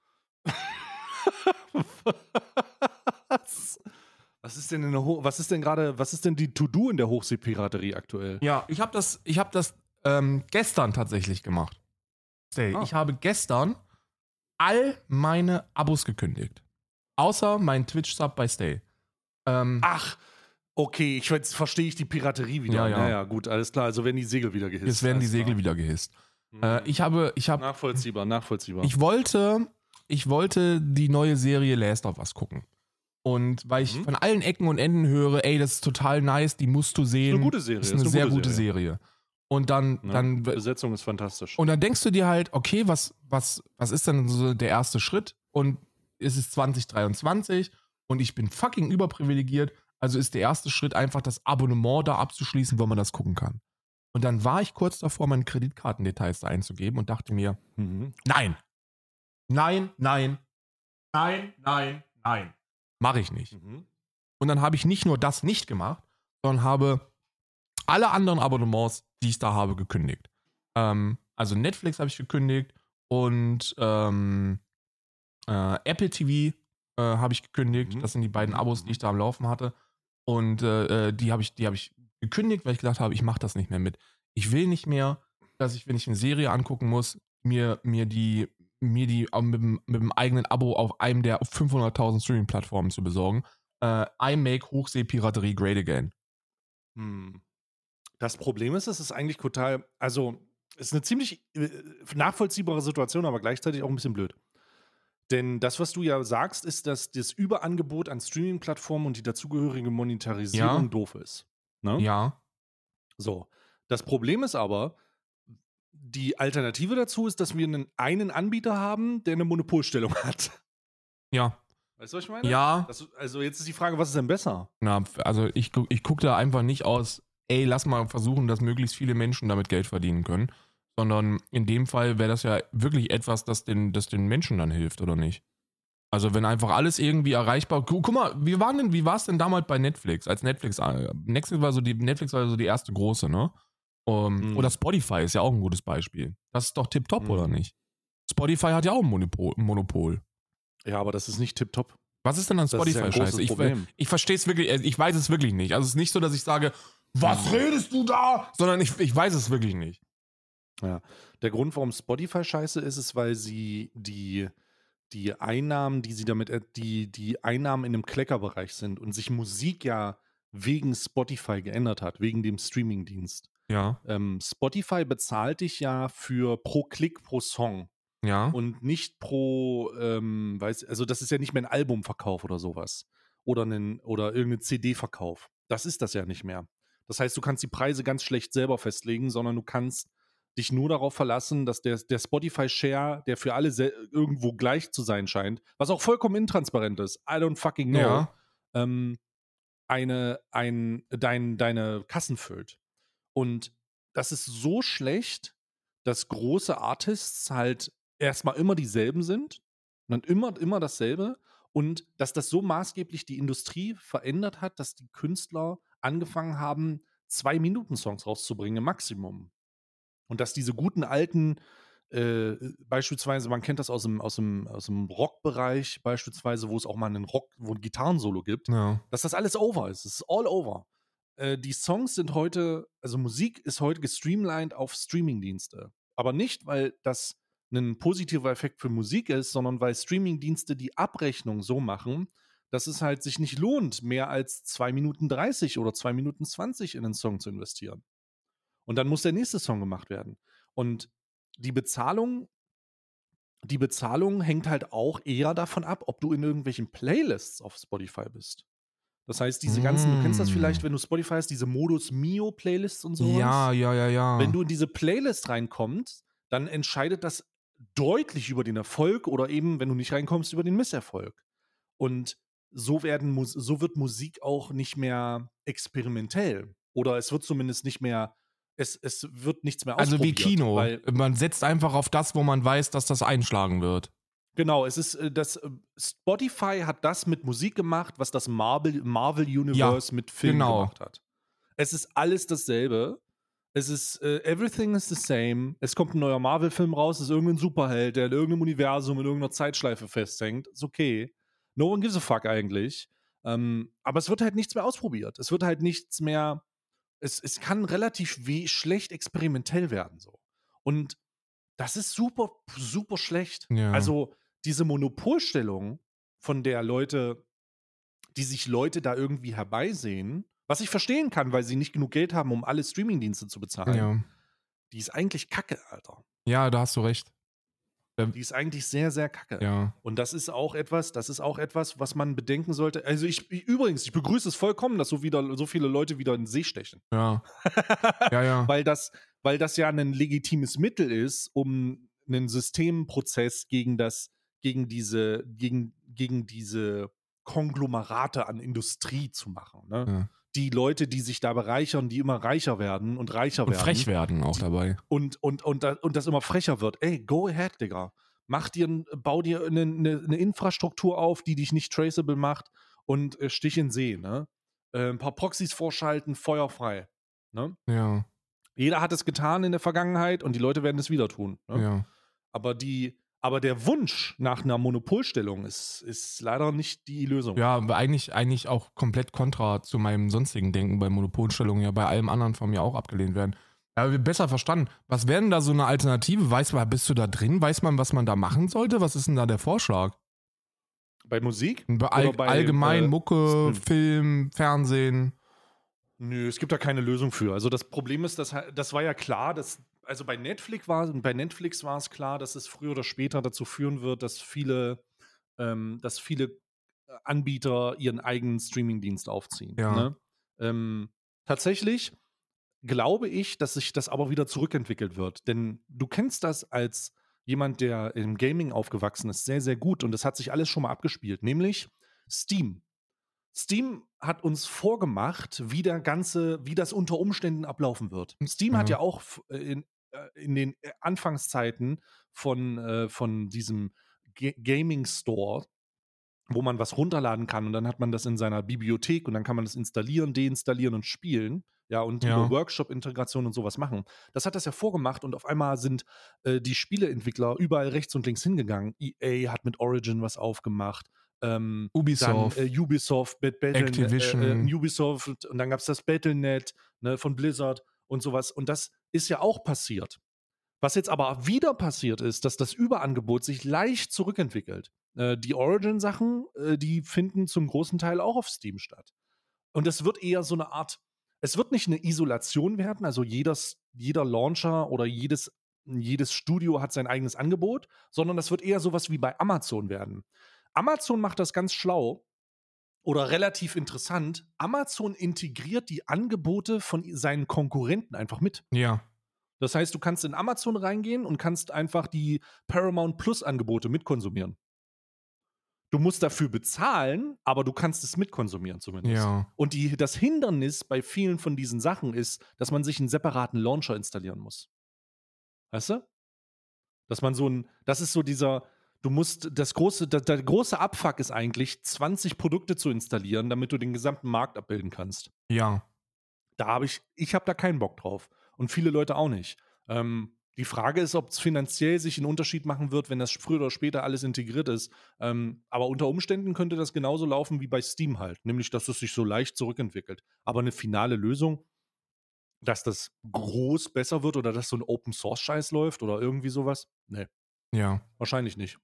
was? Was ist denn was ist denn gerade, was ist denn die To-Do in der Hochseepiraterie aktuell? Ja, ich habe das, ich habe das ähm, gestern tatsächlich gemacht. Stay. Ah. Ich habe gestern all meine Abos gekündigt. Außer mein Twitch-Sub bei Stay. Ähm, Ach, okay, ich jetzt verstehe ich die Piraterie wieder. Ja, ja. Naja, gut, alles klar. Also werden die Segel wieder gehisst. Jetzt werden die Segel klar. wieder gehisst. Äh, ich habe, ich habe, Nachvollziehbar, nachvollziehbar. ich wollte, ich wollte die neue Serie Last of Us gucken. Und weil ich Mhm. von allen Ecken und Enden höre, ey, das ist total nice, die musst du sehen. eine gute Serie. Das ist eine, sehr gute Serie. Und dann, Ne? dann, Besetzung ist fantastisch. und dann denkst du dir halt, okay, was, was, was ist denn so der erste Schritt? Und es ist 2023 und ich bin fucking überprivilegiert. Also ist der erste Schritt einfach das Abonnement da abzuschließen, wo man das gucken kann. Und dann war ich kurz davor, meine Kreditkartendetails da einzugeben und dachte mir, Mhm. nein, nein, nein, nein, nein, nein. Mache ich nicht. Mhm. Und dann habe ich nicht nur das nicht gemacht, sondern habe alle anderen Abonnements, die ich da habe, gekündigt. Ähm, also Netflix habe ich gekündigt und ähm, äh, Apple TV äh, habe ich gekündigt. Mhm. Das sind die beiden Abos, die ich da am Laufen hatte. Und äh, äh, die habe ich, die ich gekündigt, weil ich gedacht habe, ich mache das nicht mehr mit. Ich will nicht mehr, dass ich, wenn ich eine Serie angucken muss, mir, mir die, mir die mit, dem- mit dem eigenen Abo auf einem der 500.000 Streaming-Plattformen zu besorgen. Äh, I make Hochseepiraterie great again. Hm. Das Problem ist, es ist eigentlich total, also es ist eine ziemlich äh, nachvollziehbare Situation, aber gleichzeitig auch ein bisschen blöd. Denn das, was du ja sagst, ist, dass das Überangebot an Streaming-Plattformen und die dazugehörige Monetarisierung Ja. doof ist. Ne? Ja. So. Das Problem ist aber, die Alternative dazu ist, dass wir einen, einen Anbieter haben, der eine Monopolstellung hat. Ja. Weißt du, was ich meine? Ja. Das, also jetzt ist die Frage, was ist denn besser? Na, also ich, ich gucke da einfach nicht aus, ey, lass mal versuchen, dass möglichst viele Menschen damit Geld verdienen können. Sondern in dem Fall wäre das ja wirklich etwas, das den, das den Menschen dann hilft, oder nicht? Also wenn einfach alles irgendwie erreichbar. Gu guck mal, wie war denn, wie war es denn damals bei Netflix? Als Netflix, äh, Netflix war so die, Netflix war so die erste große, ne? Um, Mhm. Oder Spotify ist ja auch ein gutes Beispiel. Das ist doch tipptopp, Mhm. oder nicht? Spotify hat ja auch ein Monopol. Monopol. Ja, aber das ist nicht tipptopp. Was ist denn an ja Spotify großes scheiße? Ich, ich verstehe es wirklich, äh, ich weiß es wirklich nicht. Also es ist nicht so, dass ich sage, was redest du da? Sondern ich, ich weiß es wirklich nicht. Der Grund, warum Spotify scheiße ist, ist, weil sie die, die Einnahmen, die sie damit, er- die, die Einnahmen in einem Kleckerbereich sind und sich Musik ja wegen Spotify geändert hat, wegen dem Streamingdienst. Ja, Ähm, Spotify bezahlt dich ja für pro Klick pro Song ja. und nicht pro, ähm, weiß, also das ist ja nicht mehr ein Albumverkauf oder sowas. Oder, einen, oder irgendein CD-Verkauf. Das ist das ja nicht mehr. Das heißt, du kannst die Preise ganz schlecht selber festlegen, sondern du kannst dich nur darauf verlassen, dass der, der Spotify-Share, der für alle irgendwo gleich zu sein scheint, was auch vollkommen intransparent ist, I don't fucking know, Ja. ähm, eine, ein, dein, deine Kassen füllt. Und das ist so schlecht, dass große Artists halt erstmal immer dieselben sind und immer, immer dasselbe und dass das so maßgeblich die Industrie verändert hat, dass die Künstler angefangen haben, zwei Minuten Songs rauszubringen im Maximum. Und dass diese guten alten, äh, beispielsweise, man kennt das aus dem, aus dem, aus dem Rockbereich, beispielsweise, wo es auch mal einen Rock, wo ein Gitarrensolo gibt, ja. dass das alles over ist. Es ist all over. Äh, die Songs sind heute, also Musik ist heute gestreamlined auf Streamingdienste. Aber nicht, weil das ein positiver Effekt für Musik ist, sondern weil Streamingdienste die Abrechnung so machen, dass es halt sich nicht lohnt, mehr als 2 Minuten 30 oder 2 Minuten 20 in einen Song zu investieren. Und dann muss der nächste Song gemacht werden. Und die Bezahlung, die Bezahlung hängt halt auch eher davon ab, ob du in irgendwelchen Playlists auf Spotify bist. Das heißt, diese ganzen, du kennst das Mm. vielleicht, wenn du Spotify hast, diese Modus Mio Playlists und sowas. Ja, ja, ja, ja. Wenn du in diese Playlist reinkommst, dann entscheidet das deutlich über den Erfolg oder eben, wenn du nicht reinkommst, über den Misserfolg. Und so, werden, so wird Musik auch nicht mehr experimentell. Oder es wird zumindest nicht mehr, es, es wird nichts mehr also wie ausprobiert, Kino. Weil, man setzt einfach auf das, wo man weiß, dass das einschlagen wird. genau, es ist äh, das, äh, Spotify hat das mit Musik gemacht, was das Marvel, Marvel Universe mit Film genau. gemacht hat. Es ist alles dasselbe. Es ist, äh, everything is the same. Es kommt ein neuer Marvel-Film raus, es ist irgendein Superheld, der in irgendeinem Universum, in irgendeiner Zeitschleife festhängt. Ist okay. No one gives a fuck eigentlich. Ähm, aber es wird halt nichts mehr ausprobiert. Es wird halt nichts mehr. Es, es kann relativ we schlecht experimentell werden. So. Und das ist super, super schlecht. Ja. Also diese Monopolstellung, von der Leute, die sich Leute da irgendwie herbeisehen, was ich verstehen kann, weil sie nicht genug Geld haben, um alle Streamingdienste zu bezahlen. Ja. die ist eigentlich kacke, Alter. Ja, da hast du recht. Die ist eigentlich sehr, sehr kacke. Ja. Und das ist auch etwas, das ist auch etwas, was man bedenken sollte. Also ich, ich übrigens, ich begrüße es vollkommen, dass so wieder so viele Leute wieder in den See stechen. Ja. ja, ja. weil das, weil das ja ein legitimes Mittel ist, um einen Systemprozess gegen das, gegen diese, gegen, gegen diese Konglomerate an Industrie zu machen. Ne? Ja. Die Leute, die sich da bereichern, die immer reicher werden und reicher Und werden. frech werden auch dabei. Und, und, und, und das immer frecher wird. Ey, go ahead, Digga. Mach dir, bau dir eine, eine, eine Infrastruktur auf, die dich nicht traceable macht und äh, stich in See, ne? Äh, ein paar Proxys vorschalten, feuerfrei. Ne? Ja, Jeder hat es getan in der Vergangenheit und die Leute werden es wieder tun. Ne? ja. Aber, die, aber der Wunsch nach einer Monopolstellung ist, ist leider nicht die Lösung. Ja, eigentlich, eigentlich auch komplett kontra zu meinem sonstigen Denken bei Monopolstellungen, ja bei allem anderen von mir auch abgelehnt werden. Wir besser verstanden. Was wäre denn da so eine Alternative? Weiß man, bist du da drin? Weiß man, was man da machen sollte? Was ist denn da der Vorschlag? Bei Musik? Bei all, bei, allgemein äh, Mucke? Film, Fernsehen. Nö, es gibt da keine Lösung für. Also das Problem ist, dass, das war ja klar, dass, also bei Netflix war, bei Netflix war es klar, dass es früher oder später dazu führen wird, dass viele, ähm, dass viele Anbieter ihren eigenen Streamingdienst aufziehen. Ja. Ne? Ähm, tatsächlich glaube ich, dass sich das aber wieder zurückentwickelt wird. Denn du kennst das als jemand, der im Gaming aufgewachsen ist, sehr, sehr gut. Und das hat sich alles schon mal abgespielt, nämlich Steam. Steam hat uns vorgemacht, wie der ganze, wie das unter Umständen ablaufen wird. Steam hat Mhm. ja auch äh, in, äh, in den äh, Anfangszeiten von, äh, von diesem Ga- Gaming Store, wo man was runterladen kann und dann hat man das in seiner Bibliothek und dann kann man das installieren, deinstallieren und spielen. Ja, und Ja. Workshop-Integration und sowas machen. Das hat das ja vorgemacht und auf einmal sind äh, die Spieleentwickler überall rechts und links hingegangen. EA hat mit Origin was aufgemacht. Ähm, Ubisoft. dann äh, Ubisoft, Bat Battle, Activision. Äh, äh, Ubisoft und dann gab es das Battlenet ne, von Blizzard und sowas. Und das ist ja auch passiert. Was jetzt aber wieder passiert ist, dass das Überangebot sich leicht zurückentwickelt. Äh, die Origin-Sachen, äh, die finden zum großen Teil auch auf Steam statt. Und es wird eher so eine Art, es wird nicht eine Isolation werden, also jedes, jeder Launcher oder jedes, jedes Studio hat sein eigenes Angebot, sondern das wird eher sowas wie bei Amazon werden. Amazon macht das ganz schlau oder relativ interessant. Amazon integriert die Angebote von seinen Konkurrenten einfach mit. ja. Das heißt, du kannst in Amazon reingehen und kannst einfach die Paramount Plus Angebote mitkonsumieren. Du musst dafür bezahlen, aber du kannst es mitkonsumieren zumindest. Ja. Und die, das Hindernis bei vielen von diesen Sachen ist, dass man sich einen separaten Launcher installieren muss. Weißt du? Dass man so ein, das ist so dieser, du musst, das große, der, der große Abfuck ist eigentlich, 20 Produkte zu installieren, damit du den gesamten Markt abbilden kannst Ja. da habe ich, ich habe da keinen Bock drauf. Und viele Leute auch nicht. Ähm, die Frage ist, ob es finanziell sich einen Unterschied machen wird, wenn das früher oder später alles integriert ist. Ähm, aber unter Umständen könnte das genauso laufen wie bei Steam halt. Nämlich, dass es sich so leicht zurückentwickelt. Aber eine finale Lösung, dass das groß besser wird oder dass so ein Open-Source-Scheiß läuft oder irgendwie sowas? Nee, Ja. wahrscheinlich nicht.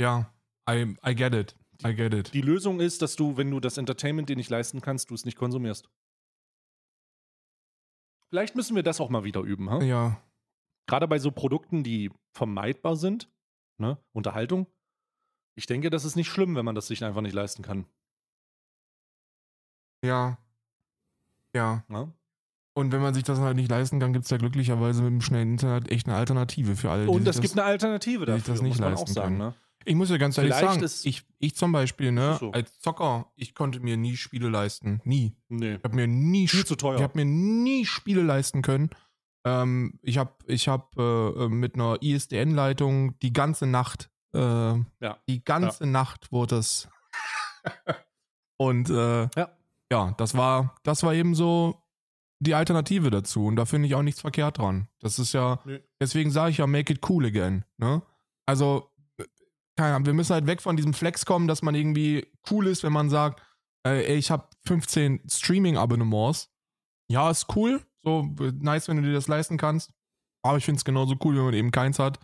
Ja. I, I get it. I get it. Die Lösung ist, dass du, wenn du das Entertainment dir nicht leisten kannst, du es nicht konsumierst. Vielleicht müssen wir das auch mal wieder üben. Ha? Ja. gerade bei so Produkten, die vermeidbar sind, ne, Unterhaltung, ich denke, das ist nicht schlimm, wenn man das sich einfach nicht leisten kann. Ja. Ja. Ne? Und wenn man sich das halt nicht leisten kann, gibt es ja glücklicherweise mit dem schnellen Internet echt eine Alternative für alle. Und es gibt eine Alternative die sich dafür, das nicht muss man auch leisten sagen. können. Ne? Ich muss ja ganz ehrlich Vielleicht sagen, ich, ich zum Beispiel, ne, so. als Zocker, ich konnte mir nie Spiele leisten. Nie. Nee, Ich habe mir nie viel zu teuer. Ich habe mir nie Spiele leisten können. Ähm, ich habe ich hab, äh, mit einer ISDN-Leitung die ganze Nacht, äh, Ja. die ganze Nacht wurde es. Und äh, Ja. ja, das war, das war eben so die Alternative dazu. Und da finde ich auch nichts verkehrt dran. Das ist ja, Nö. deswegen sage ich ja, make it cool again. Ne? Also, keine Ahnung, wir müssen halt weg von diesem Flex kommen, dass man irgendwie cool ist, wenn man sagt, äh, ey, ich habe 15 Streaming-Abonnements. Ja, ist cool. So, nice, wenn du dir das leisten kannst. Aber ich finde es genauso cool, wenn man eben keins hat.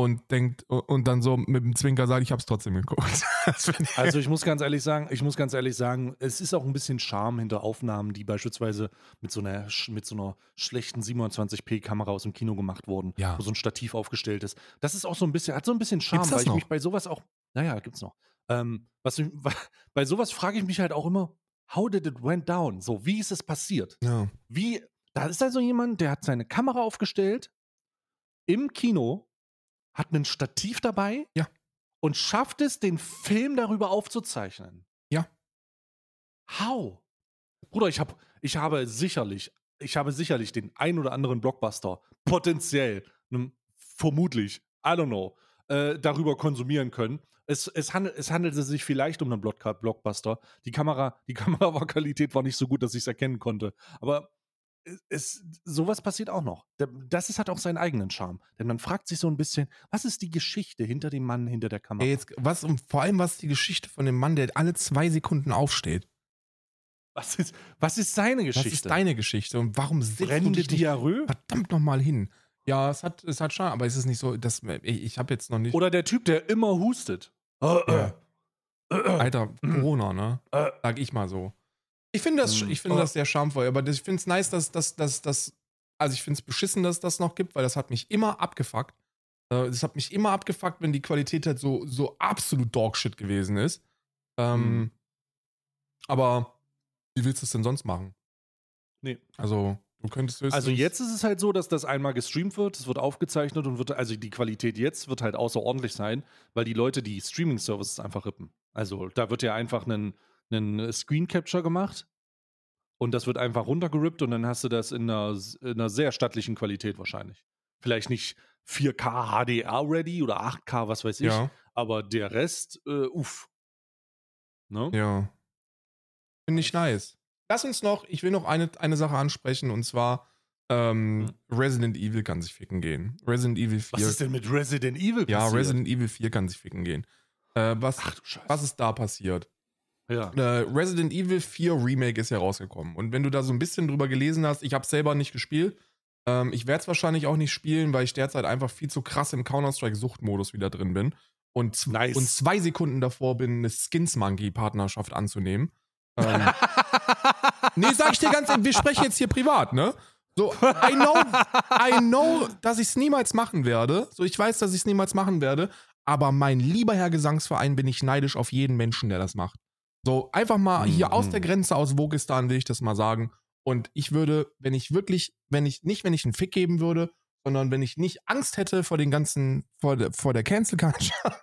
Und denkt und dann so mit dem Zwinker sagt, ich habe es trotzdem geguckt. also ich muss ganz ehrlich sagen, ich muss ganz ehrlich sagen, es ist auch ein bisschen Charme hinter Aufnahmen, die beispielsweise mit so einer mit so einer schlechten 27p Kamera aus dem Kino gemacht wurden, ja. wo so ein Stativ aufgestellt ist. Das ist auch so ein bisschen hat so ein bisschen Charme, weil ich noch? mich bei sowas auch, naja, gibt's noch. Ähm, was ich, bei sowas frage ich mich halt auch immer, how did it went down? So, wie ist es passiert? Ja. Wie, da ist also jemand, der hat seine Kamera aufgestellt im Kino hat ein Stativ dabei ja. und schafft es, den Film darüber aufzuzeichnen. Ja. How? Bruder, ich, hab, ich habe sicherlich, ich habe sicherlich den ein oder anderen Blockbuster potenziell, ne, vermutlich, I don't know, äh, darüber konsumieren können. Es, es, handel, es handelte sich vielleicht um einen Blockbuster. Die Kamera, die Kameraqualität war nicht so gut, dass ich es erkennen konnte. Aber es, sowas passiert auch noch. Das ist, hat auch seinen eigenen Charme. Denn man fragt sich so ein bisschen, was ist die Geschichte hinter dem Mann hinter der Kamera? Ey, jetzt, was, und vor allem, was ist die Geschichte von dem Mann, der alle zwei Sekunden aufsteht? Was ist, was ist seine Geschichte? Was ist deine Geschichte? Und warum sitzt Brennende Diarrhoe? verdammt nochmal hin? Ja, es hat, es hat Charme, aber es ist nicht so, dass, ich, ich habe jetzt noch nicht. Oder der Typ, der immer hustet. Äh, ja. Alter, Corona, ne? Sag ich mal so. Ich finde das, ich finde das sehr charmvoll, aber ich finde es nice, dass das, dass, dass, also ich finde es beschissen, dass das noch gibt, weil das hat mich immer abgefuckt. Es hat mich immer abgefuckt, wenn die Qualität halt so, so absolut Dogshit gewesen ist. Ähm, mhm. Aber wie willst du es denn sonst machen? Nee. Also, du könntest höchstens Also jetzt ist es halt so, dass das einmal gestreamt wird, es wird aufgezeichnet und wird, also die Qualität jetzt wird halt außerordentlich sein, weil die Leute die Streaming-Services einfach rippen. Also da wird ja einfach ein einen Screen Capture gemacht und das wird einfach runtergerippt und dann hast du das in einer, in einer sehr stattlichen Qualität wahrscheinlich. Vielleicht nicht 4K HDR ready oder 8K, was weiß ich, ja. aber der Rest, äh, uff. Ne? Ja. Finde ich nice. Lass uns noch, ich will noch eine, eine Sache ansprechen und zwar ähm, hm. Resident Evil kann sich ficken gehen. Resident Evil 4. Was ist denn mit Resident Evil passiert? Ja, Resident Evil 4 kann sich ficken gehen. Äh, was, Ach, was ist da passiert? Ja. Äh, Resident Evil 4 Remake ist ja rausgekommen. Und wenn du da so ein bisschen drüber gelesen hast, ich habe selber nicht gespielt. Ähm, ich werde es wahrscheinlich auch nicht spielen, weil ich derzeit einfach viel zu krass im Counter-Strike-Suchtmodus wieder drin bin. Und, nice. und zwei Sekunden davor bin, eine Skins-Monkey-Partnerschaft anzunehmen. Ähm, nee, sag ich dir ganz ehrlich, wir sprechen jetzt hier privat, ne? So, I know, I know, dass ich es niemals machen werde. So, ich weiß, dass ich es niemals machen werde. Aber mein lieber Herr Gesangsverein bin ich neidisch auf jeden Menschen, der das macht. So, einfach mal hier mhm. aus der Grenze aus Wogistan will ich das mal sagen. Und ich würde, wenn ich wirklich, wenn ich, nicht wenn ich einen Fick geben würde, sondern wenn ich nicht Angst hätte vor den ganzen, vor der, vor der Cancel Culture.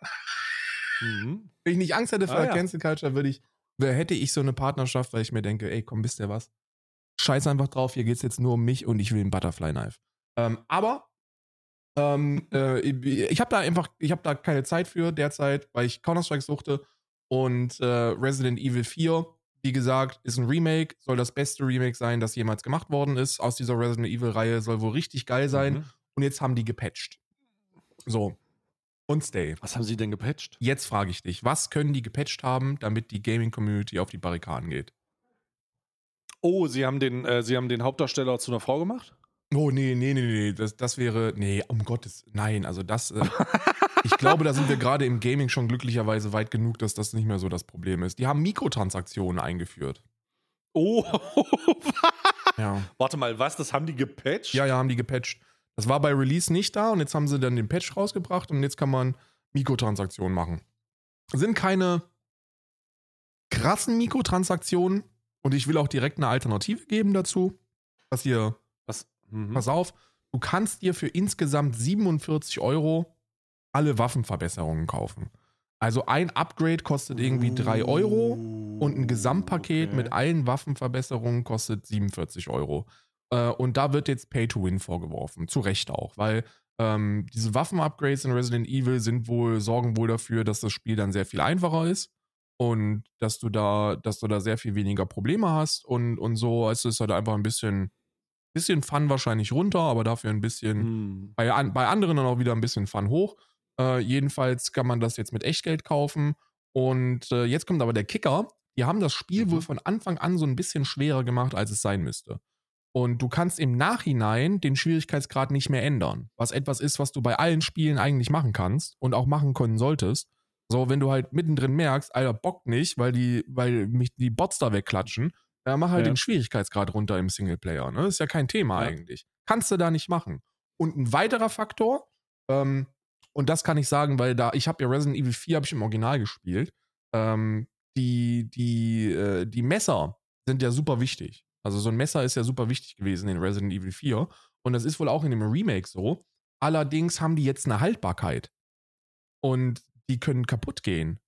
mhm. Wenn ich nicht Angst hätte vor ah, der ja. Cancel Culture, würde ich, hätte ich so eine Partnerschaft, weil ich mir denke, ey, komm, wisst ihr was? Scheiß einfach drauf, hier geht es jetzt nur um mich und ich will ein Butterfly Knife. Ähm, aber ähm, äh, ich habe da einfach, ich habe da keine Zeit für derzeit, weil ich Counter-Strike suchte und äh, Resident Evil 4, wie gesagt, ist ein Remake, soll das beste Remake sein, das jemals gemacht worden ist aus dieser Resident Evil-Reihe, soll wohl richtig geil sein. Mhm. Und jetzt haben die gepatcht. So. Und Stay. Was haben sie denn gepatcht? Jetzt frage ich dich, was können die gepatcht haben, damit die Gaming-Community auf die Barrikaden geht? Oh, sie haben den, äh, sie haben den Hauptdarsteller zu einer Frau gemacht? Oh, nee, nee, nee, nee. Das, das wäre. Nee, um Gottes. Nein, also das. Äh, ich glaube, da sind wir gerade im Gaming schon glücklicherweise weit genug, dass das nicht mehr so das Problem ist. Die haben Mikrotransaktionen eingeführt. Oh. ja. Warte mal, was? Das haben die gepatcht? Ja, ja, haben die gepatcht. Das war bei Release nicht da und jetzt haben sie dann den Patch rausgebracht und jetzt kann man Mikrotransaktionen machen. Sind keine krassen Mikrotransaktionen und ich will auch direkt eine Alternative geben dazu, was ihr. Was? Mhm. Pass auf, du kannst dir für insgesamt 47 Euro alle Waffenverbesserungen kaufen. Also ein Upgrade kostet irgendwie 3 Euro und ein Gesamtpaket okay. mit allen Waffenverbesserungen kostet 47 Euro. Äh, und da wird jetzt Pay to Win vorgeworfen. Zu Recht auch, weil ähm, diese Waffen-Upgrades in Resident Evil sind wohl, sorgen wohl dafür, dass das Spiel dann sehr viel einfacher ist und dass du da, dass du da sehr viel weniger Probleme hast und, und so. Es ist halt einfach ein bisschen, bisschen Fun wahrscheinlich runter, aber dafür ein bisschen, hm. bei, an, bei anderen dann auch wieder ein bisschen Fun hoch. Äh, jedenfalls kann man das jetzt mit Echtgeld kaufen. Und äh, jetzt kommt aber der Kicker. Die haben das Spiel mhm. wohl von Anfang an so ein bisschen schwerer gemacht, als es sein müsste. Und du kannst im Nachhinein den Schwierigkeitsgrad nicht mehr ändern. Was etwas ist, was du bei allen Spielen eigentlich machen kannst und auch machen können solltest. So, wenn du halt mittendrin merkst, Alter, Bock nicht, weil die, weil mich die Bots da wegklatschen, dann mach halt Ja. den Schwierigkeitsgrad runter im Singleplayer. Ne? Ist ja kein Thema Ja. eigentlich. Kannst du da nicht machen. Und ein weiterer Faktor, ähm, und das kann ich sagen, weil da, ich habe ja Resident Evil 4 habe ich im Original gespielt. Ähm, die, die, äh, die Messer sind ja super wichtig. Also so ein Messer ist ja super wichtig gewesen in Resident Evil 4. Und das ist wohl auch in dem Remake so. Allerdings haben die jetzt eine Haltbarkeit. Und die können kaputt gehen.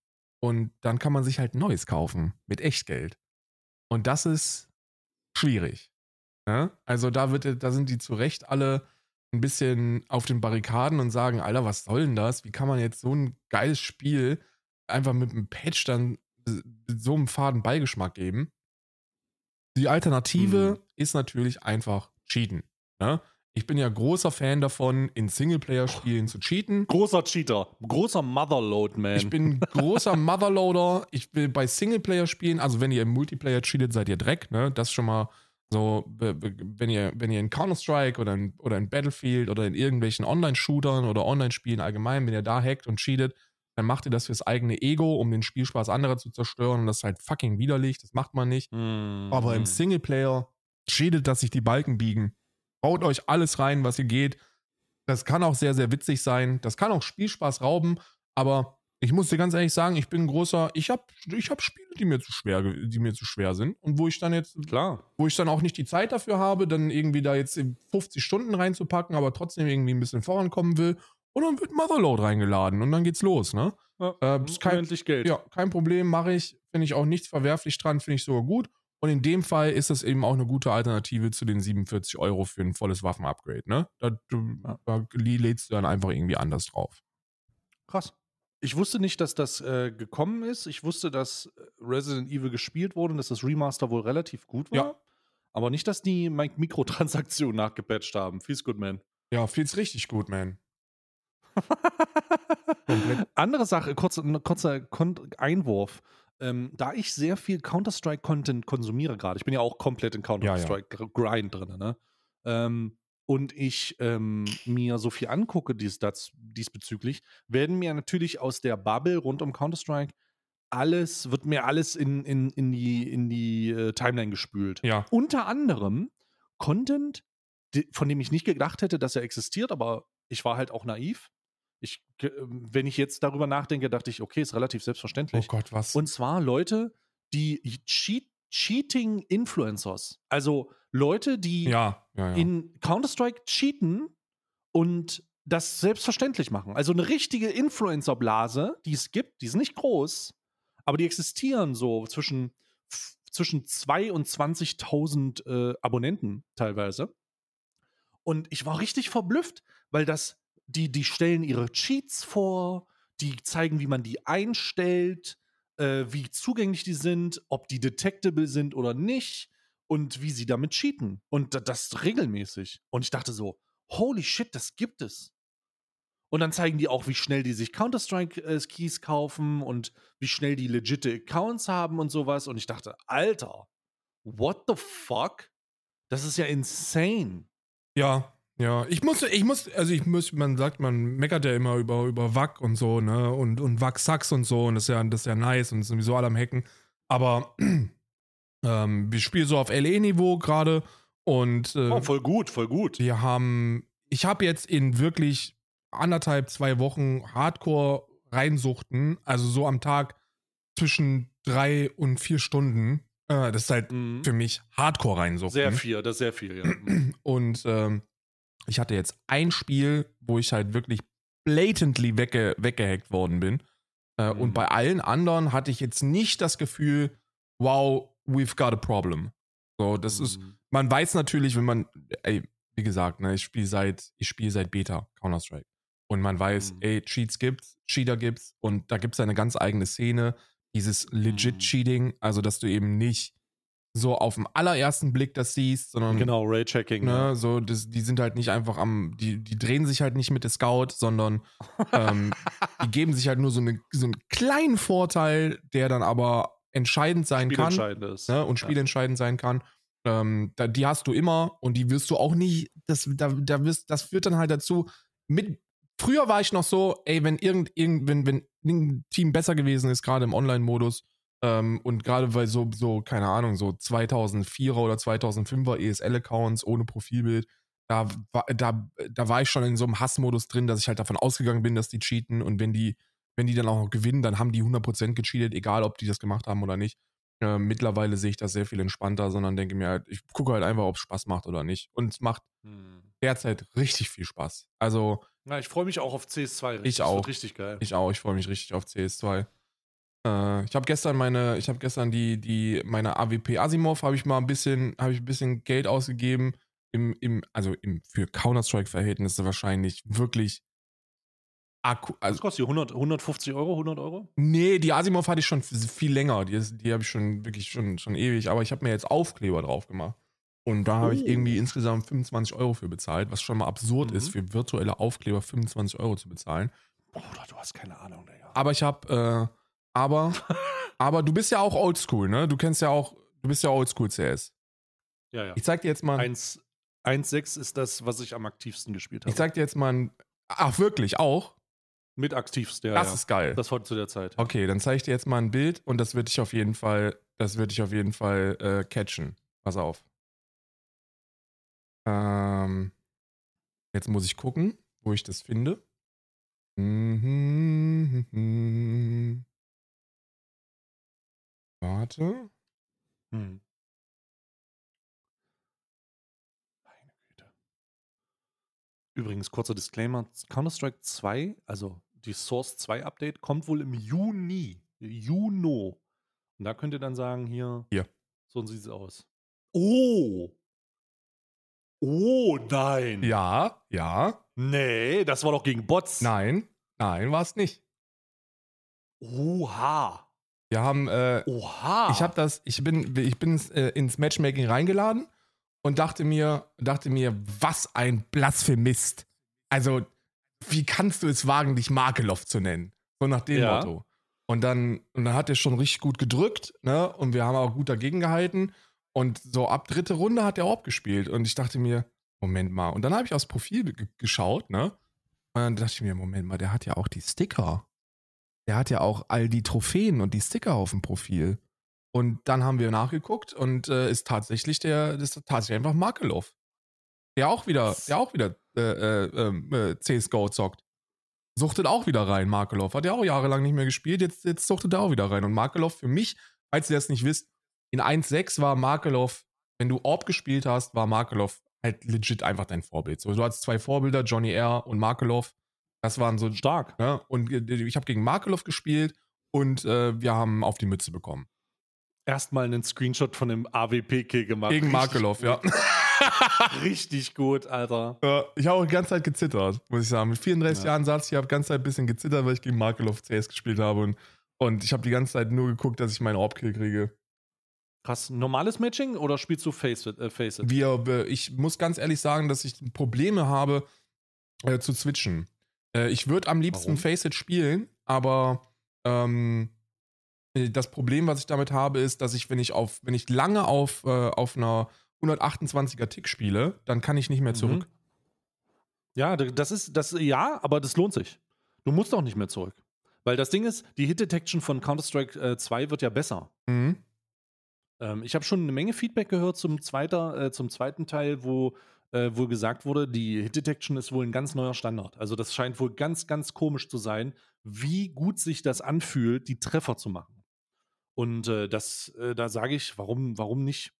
Und dann kann man sich halt neues kaufen mit Echtgeld. Und das ist schwierig. Ja? Also da wird, da sind die zu Recht alle ein bisschen auf den Barrikaden und sagen, Alter, was soll denn das? Wie kann man jetzt so ein geiles Spiel einfach mit einem Patch dann so einem faden Beigeschmack geben? Die Alternative ist natürlich einfach cheaten. Ne? Ich bin ja großer Fan davon, in Singleplayer-Spielen zu cheaten. Großer Cheater. Großer Motherload, man. Ich bin großer Motherloader. Ich will bei Singleplayer-Spielen, also wenn ihr im Multiplayer cheatet, seid ihr Dreck, ne? Das schon mal so, wenn ihr, wenn ihr in Counter-Strike oder in, oder in Battlefield oder in irgendwelchen Online-Shootern oder Online-Spielen allgemein, wenn ihr da hackt und cheatet, dann macht ihr das fürs eigene Ego, um den Spielspaß anderer zu zerstören. Und das ist halt fucking widerlich. Das macht man nicht. Mhm. Aber im Singleplayer cheatet, dass sich die Balken biegen. Baut euch alles rein, was ihr geht. Das kann auch sehr, sehr witzig sein. Das kann auch Spielspaß rauben. Aber ich muss dir ganz ehrlich sagen, ich bin ein großer, ich habe ich hab Spiele, die mir zu schwer, die mir zu schwer sind. Und wo ich dann jetzt, Klar. wo ich dann auch nicht die Zeit dafür habe, dann irgendwie da jetzt in 50 Stunden reinzupacken, aber trotzdem irgendwie ein bisschen vorankommen will. Und dann wird Motherload reingeladen und dann geht's los, ne? Ja. Äh, ist kein- Geld. Ja, kein Problem, mache ich. Finde ich auch nichts verwerflich dran, finde ich sogar gut. Und in dem Fall ist das eben auch eine gute Alternative zu den 47 Euro für ein volles Waffenupgrade, ne? Da, du, Ja. da lädst du dann einfach irgendwie anders drauf. Krass. Ich wusste nicht, dass das äh, gekommen ist. Ich wusste, dass Resident Evil gespielt wurde und dass das Remaster wohl relativ gut war. Ja. Aber nicht, dass die Mi- Mikrotransaktionen nachgepatcht haben. Feels good, man. Ja, feels richtig gut, man. Andere Sache, kurz, kurzer Kon Einwurf. Ähm, da ich sehr viel Counter-Strike-Content konsumiere gerade, ich bin ja auch komplett in Counter-Strike-Grind drin, ne? Ähm, und ich ähm, mir so viel angucke dies, das, diesbezüglich, werden mir natürlich aus der Bubble rund um Counter-Strike alles, wird mir alles in, in, in die, in die äh, Timeline gespült. Ja. Unter anderem Content, die, von dem ich nicht gedacht hätte, dass er existiert, aber ich war halt auch naiv. Ich, ähm, wenn ich jetzt darüber nachdenke, dachte ich, okay, ist relativ Oh selbstverständlich. Gott, was? Und zwar Leute, die Cheat, Cheating Influencers. Also Leute, die ja, ja, ja. in Counter-Strike cheaten und das selbstverständlich machen. Also eine richtige Influencer-Blase, die es gibt, die ist nicht groß, aber die existieren so zwischen, zwischen 2 und 20.000 äh, Abonnenten teilweise. Und ich war richtig verblüfft, weil das, die, die stellen ihre Cheats vor, die zeigen, wie man die einstellt, äh, wie zugänglich die sind, ob die detectable sind oder nicht und wie sie damit cheaten. Und da- das regelmäßig. Und ich dachte so, holy shit, das gibt es. Und dann zeigen die auch, wie schnell die sich Counter-Strike-Keys kaufen und wie schnell die legitime Accounts haben und sowas. Und ich dachte, Alter, what the fuck? Das ist ja insane. Ja, ja. Ich muss, ich muss, also ich muss, man sagt, man meckert ja immer über, über Wack und so, ne? Und, und Wack Sucks und so, und das ist ja, das ist ja nice und sowieso alle am Hacken. Aber ähm, wir spielen so auf LE-Niveau gerade und äh, Oh, voll gut, voll gut. wir haben, ich habe jetzt in wirklich anderthalb, zwei Wochen Hardcore reinsuchten, also so am Tag zwischen drei und vier Stunden. Äh, das ist halt Mhm. für mich Hardcore reinsuchten. Sehr viel, das ist sehr viel, ja. Und ähm, ich hatte jetzt ein Spiel, wo ich halt wirklich blatantly wegge weggehackt worden bin. Äh, Mhm. Und bei allen anderen hatte ich jetzt nicht das Gefühl, wow, we've got a problem. So, das ist, Mhm. man weiß natürlich, wenn man, ey, wie gesagt, ne, ich spiele seit, ich spiele seit Beta Counter-Strike. Und man weiß, Mhm. ey, Cheats gibt's, Cheater gibt's und da gibt's eine ganz eigene Szene, dieses legit Mhm. Cheating, also dass du eben nicht so auf den allerersten Blick das siehst, sondern Genau, Raychecking. Ne, ja. so, das, die sind halt nicht einfach am, die, die drehen sich halt nicht mit der Scout, sondern ähm, die geben sich halt nur so, eine, so einen kleinen Vorteil, der dann aber entscheidend sein kann ist. ne, und Ja. spielentscheidend sein kann. Ähm, da, die hast du immer und die wirst du auch nicht, das, da, da wirst, das führt dann halt dazu, mit, früher war ich noch so, ey, wenn irgend, irgend wenn, wenn ein Team besser gewesen ist, gerade im Online-Modus, ähm, und gerade weil so, so, keine Ahnung, so 2004er oder 2005er ESL-Accounts ohne Profilbild, da, war- da, da war ich schon in so einem Hassmodus drin, dass ich halt davon ausgegangen bin, dass die cheaten und wenn die, wenn die dann auch noch gewinnen, dann haben die 100% gecheatet, egal ob die das gemacht haben oder nicht. Äh, mittlerweile sehe ich das sehr viel entspannter, sondern denke mir halt, ich gucke halt einfach, ob es Spaß macht oder nicht. Und es macht Hm. derzeit richtig viel Spaß. Also Na, ich freue mich auch auf CS2. Ich Das wird auch. Richtig geil. ich auch, ich freue mich richtig auf CS2. Äh, ich habe gestern meine, ich habe gestern die, die, meine AWP Asimov, habe ich mal ein bisschen, habe ich ein bisschen Geld ausgegeben. Im, im, also im, für Counter-Strike-Verhältnisse wahrscheinlich wirklich akku, Was also kostet die? 100, 150 Euro? 100 Euro? Nee, die Asimov hatte ich schon viel länger. Die, die habe ich schon wirklich schon, schon ewig. Aber ich habe mir jetzt Aufkleber drauf gemacht. Und da habe ich Oh. irgendwie insgesamt 25 Euro für bezahlt, was schon mal absurd Mhm. ist, für virtuelle Aufkleber 25 Euro zu bezahlen. Bruder, du hast keine Ahnung, Digga. Aber ich habe, äh, aber, aber du bist ja auch oldschool, ne? Du kennst ja auch, du bist ja oldschool CS. Ja, ja. Ich zeig dir jetzt mal, 1 1,6 ist das, was ich am aktivsten gespielt habe. ich zeig dir jetzt mal ein, ach wirklich, auch? Mit aktivst, ja. das ja. ist geil. Das war zu der Zeit. Okay, dann zeige ich dir jetzt mal ein Bild und das wird dich auf jeden Fall, das wird dich auf jeden Fall äh, catchen. Pass auf. Ähm, jetzt muss ich gucken, wo ich das finde. Mhm. Warte. Hm. Meine Güte. Übrigens, kurzer Disclaimer: Counter-Strike 2, also die Source 2 Update, kommt wohl im Juni. Juno. Und da könnt ihr dann sagen: hier, Hier. so sieht es aus. Oh! Oh, nein! Ja, ja. Nee, das war doch gegen Bots. Nein, nein, war es nicht. Oha! Wir haben, äh, Oha! ich habe das, ich bin, ich bin äh, ins Matchmaking reingeladen und dachte mir, dachte mir, was ein Blasphemist. Also, wie kannst du es wagen, dich Makelov zu nennen? So nach dem Ja. Motto. Und dann, und dann hat er schon richtig gut gedrückt, ne? Und wir haben auch gut dagegen gehalten. Und so ab dritte Runde hat er auch gespielt. Und ich dachte mir, Moment mal. Und dann habe ich aufs Profil ge geschaut, ne? Und dann dachte ich mir, Moment mal, der hat ja auch die Sticker. Der hat ja auch all die Trophäen und die Sticker auf dem Profil. Und dann haben wir nachgeguckt und äh, ist tatsächlich der, das ist tatsächlich einfach Makelov. Der auch wieder, der auch wieder äh, äh, ähm, äh, CSGO zockt. Suchtet auch wieder rein, Makelov. Hat ja auch jahrelang nicht mehr gespielt, jetzt, jetzt suchtet er auch wieder rein. Und Makelov für mich, falls ihr das nicht wisst, in 1.6 war Makelov, wenn du Orb gespielt hast, war Makelov halt legit einfach dein Vorbild. So, du hattest zwei Vorbilder, Johnny R. und Makelov. Das waren so Stark. Ne? Und ich habe gegen Makelov gespielt und äh, wir haben auf die Mütze bekommen. Erstmal einen Screenshot von dem AWP-Kill gemacht. Gegen Makelov, ja. Richtig gut, Alter. Ja, ich habe auch die ganze Zeit gezittert, muss ich sagen. Mit 34 Ja. Jahren saß ich, habe die ganze Zeit ein bisschen gezittert, weil ich gegen Makelov CS gespielt habe. Und, und ich habe die ganze Zeit nur geguckt, dass ich meinen Orb-Kill kriege. Krass. Normales Matching oder spielst du Face It? Äh, Face It? Wir, äh, ich muss ganz ehrlich sagen, dass ich Probleme habe äh, zu switchen. Äh, ich würde am liebsten Warum? Face It spielen, aber ähm, äh, das Problem, was ich damit habe, ist, dass ich, wenn ich auf, wenn ich lange auf, äh, auf einer 128er Tick spiele, dann kann ich nicht mehr Mhm. zurück. Ja, das ist, das, ja, aber das lohnt sich. Du musst auch nicht mehr zurück. Weil das Ding ist, die Hit Detection von Counter-Strike äh, 2 wird ja besser. Mhm. Ähm, ich habe schon eine Menge Feedback gehört zum, zweiter, äh, zum zweiten Teil, wo äh, wohl gesagt wurde, die Hit Detection ist wohl ein ganz neuer Standard. Also das scheint wohl ganz, ganz komisch zu sein, wie gut sich das anfühlt, die Treffer zu machen. Und äh, das, äh, da sage ich, warum, warum nicht?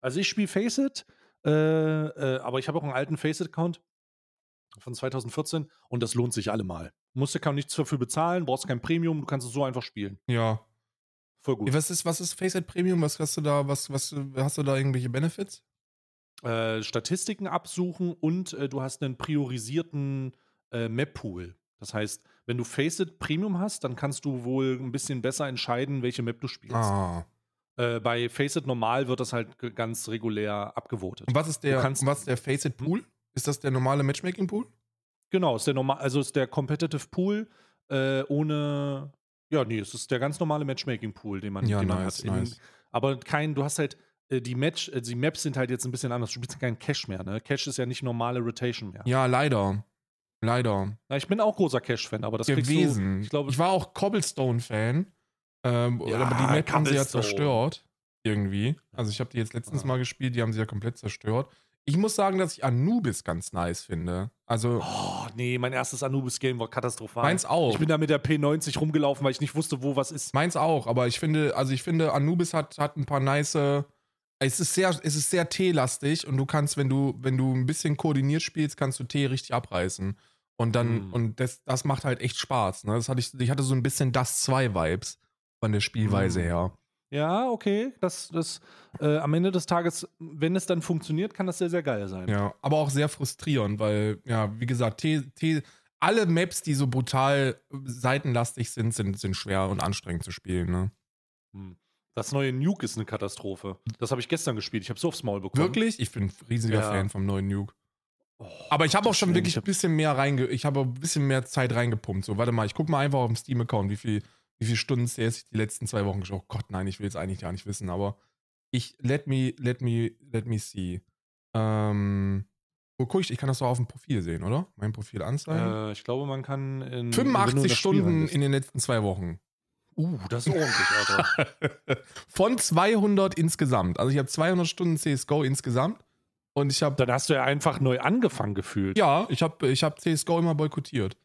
Also ich spiele Faceit, äh, äh, aber ich habe auch einen alten Faceit-Account von 2014 und das lohnt sich allemal. Musst du kaum nichts dafür bezahlen, brauchst kein Premium, du kannst es so einfach spielen. Ja. Voll gut. Was ist, was ist Faceit Premium? Was hast du da, was, was, hast du da irgendwelche Benefits? Äh, Statistiken absuchen und äh, du hast einen priorisierten äh, Map-Pool. Das heißt, wenn du Faceit Premium hast, dann kannst du wohl ein bisschen besser entscheiden, welche Map du spielst. Ah. Äh, bei Faceit normal wird das halt ganz regulär abgewotet. Und was ist der, Du kannst- was ist der Faceit Pool? Ist das der normale Matchmaking Pool? Genau, ist der normal, also ist der Competitive Pool äh, ohne, ja, nee, es ist der ganz normale Matchmaking Pool, den man, Ja, den man nice, hat. In- nice. aber kein, du hast halt die, Match, äh, die Maps sind halt jetzt ein bisschen anders. Du spielst keinen Cache mehr, ne? Cache ist ja nicht normale Rotation mehr. Ja, leider. Leider. Na, ich bin auch großer Cache-Fan, aber das Gewesen. du. Ich glaube, ich war auch Cobblestone-Fan. Ähm, Ja, aber die Map haben sie ja zerstört. Irgendwie. Also ich habe die jetzt letztens Ah. mal gespielt, die haben sie ja komplett zerstört. Ich muss sagen, dass ich Anubis ganz nice finde. Also Oh, nee, mein erstes Anubis-Game war katastrophal. meins auch. Ich bin da mit der P90 rumgelaufen, weil ich nicht wusste, wo was ist. Meins auch, aber ich finde, also ich finde, Anubis hat, hat ein paar nice. Es ist sehr, es ist sehr T-lastig und du kannst, wenn du, wenn du ein bisschen koordiniert spielst, kannst du T richtig abreißen. Und dann, Mhm. und das, das macht halt echt Spaß. Ne? Das hatte ich, ich hatte so ein bisschen Das 2 Vibes von der Spielweise Mhm. her. Ja, okay. Das, das, äh, am Ende des Tages, wenn es dann funktioniert, kann das sehr, sehr geil sein. Ja, aber auch sehr frustrierend, weil, ja, wie gesagt, T, T, alle Maps, die so brutal seitenlastig sind, sind, sind schwer und anstrengend zu spielen. Ne? Hm. Das neue Nuke ist eine Katastrophe. Das habe ich gestern gespielt. Ich habe so aufs Maul bekommen. Wirklich? Ich bin ein riesiger Ja. Fan vom neuen Nuke. Oh, Aber ich habe auch schon wirklich ich ein bisschen mehr reinge, ich habe ein bisschen mehr Zeit reingepumpt. So, warte mal, ich gucke mal einfach auf dem Steam-Account, wie viel, wie viele Stunden CS ich die letzten zwei Wochen geschaut. Oh Gott, nein, ich will es eigentlich gar nicht wissen, aber ich let me, let me, let me see. Ähm, wo guck ich? Ich kann das doch auf dem Profil sehen, oder? Mein Profil anzeigen. Äh, ich glaube, man kann in wenn du in 85 das Spiel Stunden in den letzten zwei Wochen. Uh, das ist ordentlich, Alter. Von 200 insgesamt. Also ich habe 200 Stunden CSGO insgesamt. Und ich habe Dann hast du ja einfach neu angefangen gefühlt. Ja, ich habe ich hab CSGO immer boykottiert.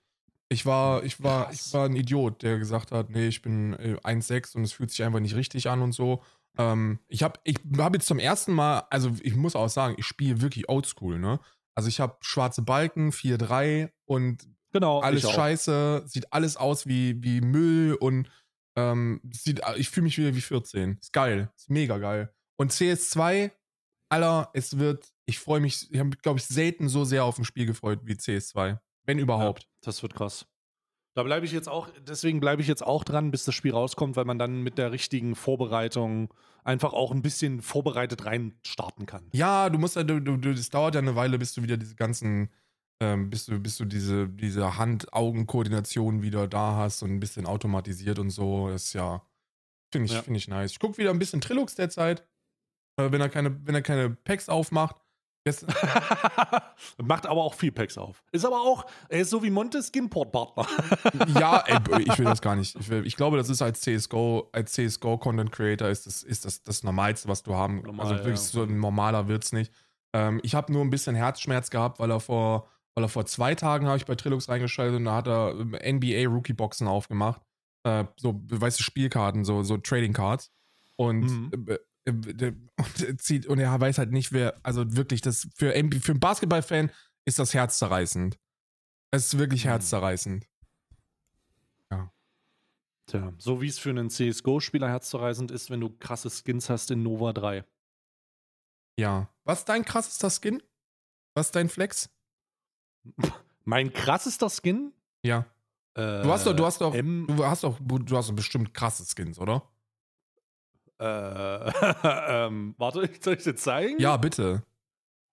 Ich war, ich, war, Krass. ich war ein Idiot, der gesagt hat, nee, ich bin äh, 1,6 und es fühlt sich einfach nicht richtig an und so. Ähm, ich habe ich hab jetzt zum ersten Mal, also ich muss auch sagen, ich spiele wirklich oldschool, ne? Also ich habe schwarze Balken, 4,3 und Genau. alles scheiße, sieht alles aus wie, wie Müll und ähm, sieht, ich fühle mich wieder wie 14. Ist geil, ist mega geil. Und CS2, Alter, es wird, ich freue mich, ich habe, glaube ich, selten so sehr auf ein Spiel gefreut wie CS2. Wenn überhaupt. Das wird krass. Da bleibe ich jetzt auch, deswegen bleibe ich jetzt auch dran, bis das Spiel rauskommt, weil man dann mit der richtigen Vorbereitung einfach auch ein bisschen vorbereitet rein starten kann. Ja, du musst ja, du, du, es dauert ja eine Weile, bis du wieder diese ganzen, ähm, bis du, bis du diese, diese Hand-Augen-Koordination wieder da hast und ein bisschen automatisiert und so. Das ist ja, finde ich, Ja. finde ich nice. Ich gucke wieder ein bisschen Trilux derzeit. Äh, wenn er keine, wenn er keine Packs aufmacht. Macht aber auch viel Packs auf. Ist aber auch, er ist so wie Montes Skinport-Partner. ja, ey, ich will das gar nicht. Ich, will, ich glaube, das ist als CSGO, als CSGO Content Creator ist das, ist das das Normalste, was du haben. Normal, also wirklich ja. so ein normaler wird's nicht. Ähm, ich habe nur ein bisschen Herzschmerz gehabt, weil er vor, weil er vor zwei Tagen habe ich bei Trilux reingeschaltet und da hat er ähm, NBA Rookie Boxen aufgemacht. Äh, so, weißt du, Spielkarten, so, so Trading Cards. Und Mhm. äh, äh, der- und er zieht und er weiß halt nicht, wer, also wirklich, das für, NBA für einen Basketballfan ist das herzzerreißend. Es ist wirklich Mhm. herzzerreißend. Tja, so wie es für einen CSGO-Spieler herzzerreißend ist, wenn du krasse Skins hast in Nova 3. Ja. Was ist dein krassester Skin? Was ist dein Flex? Mein krassester Skin? Ja. Äh, Du hast doch, du hast doch, M, du hast doch, du hast doch bestimmt krasse Skins, oder? äh, ähm, warte, soll ich dir zeigen? Ja, bitte.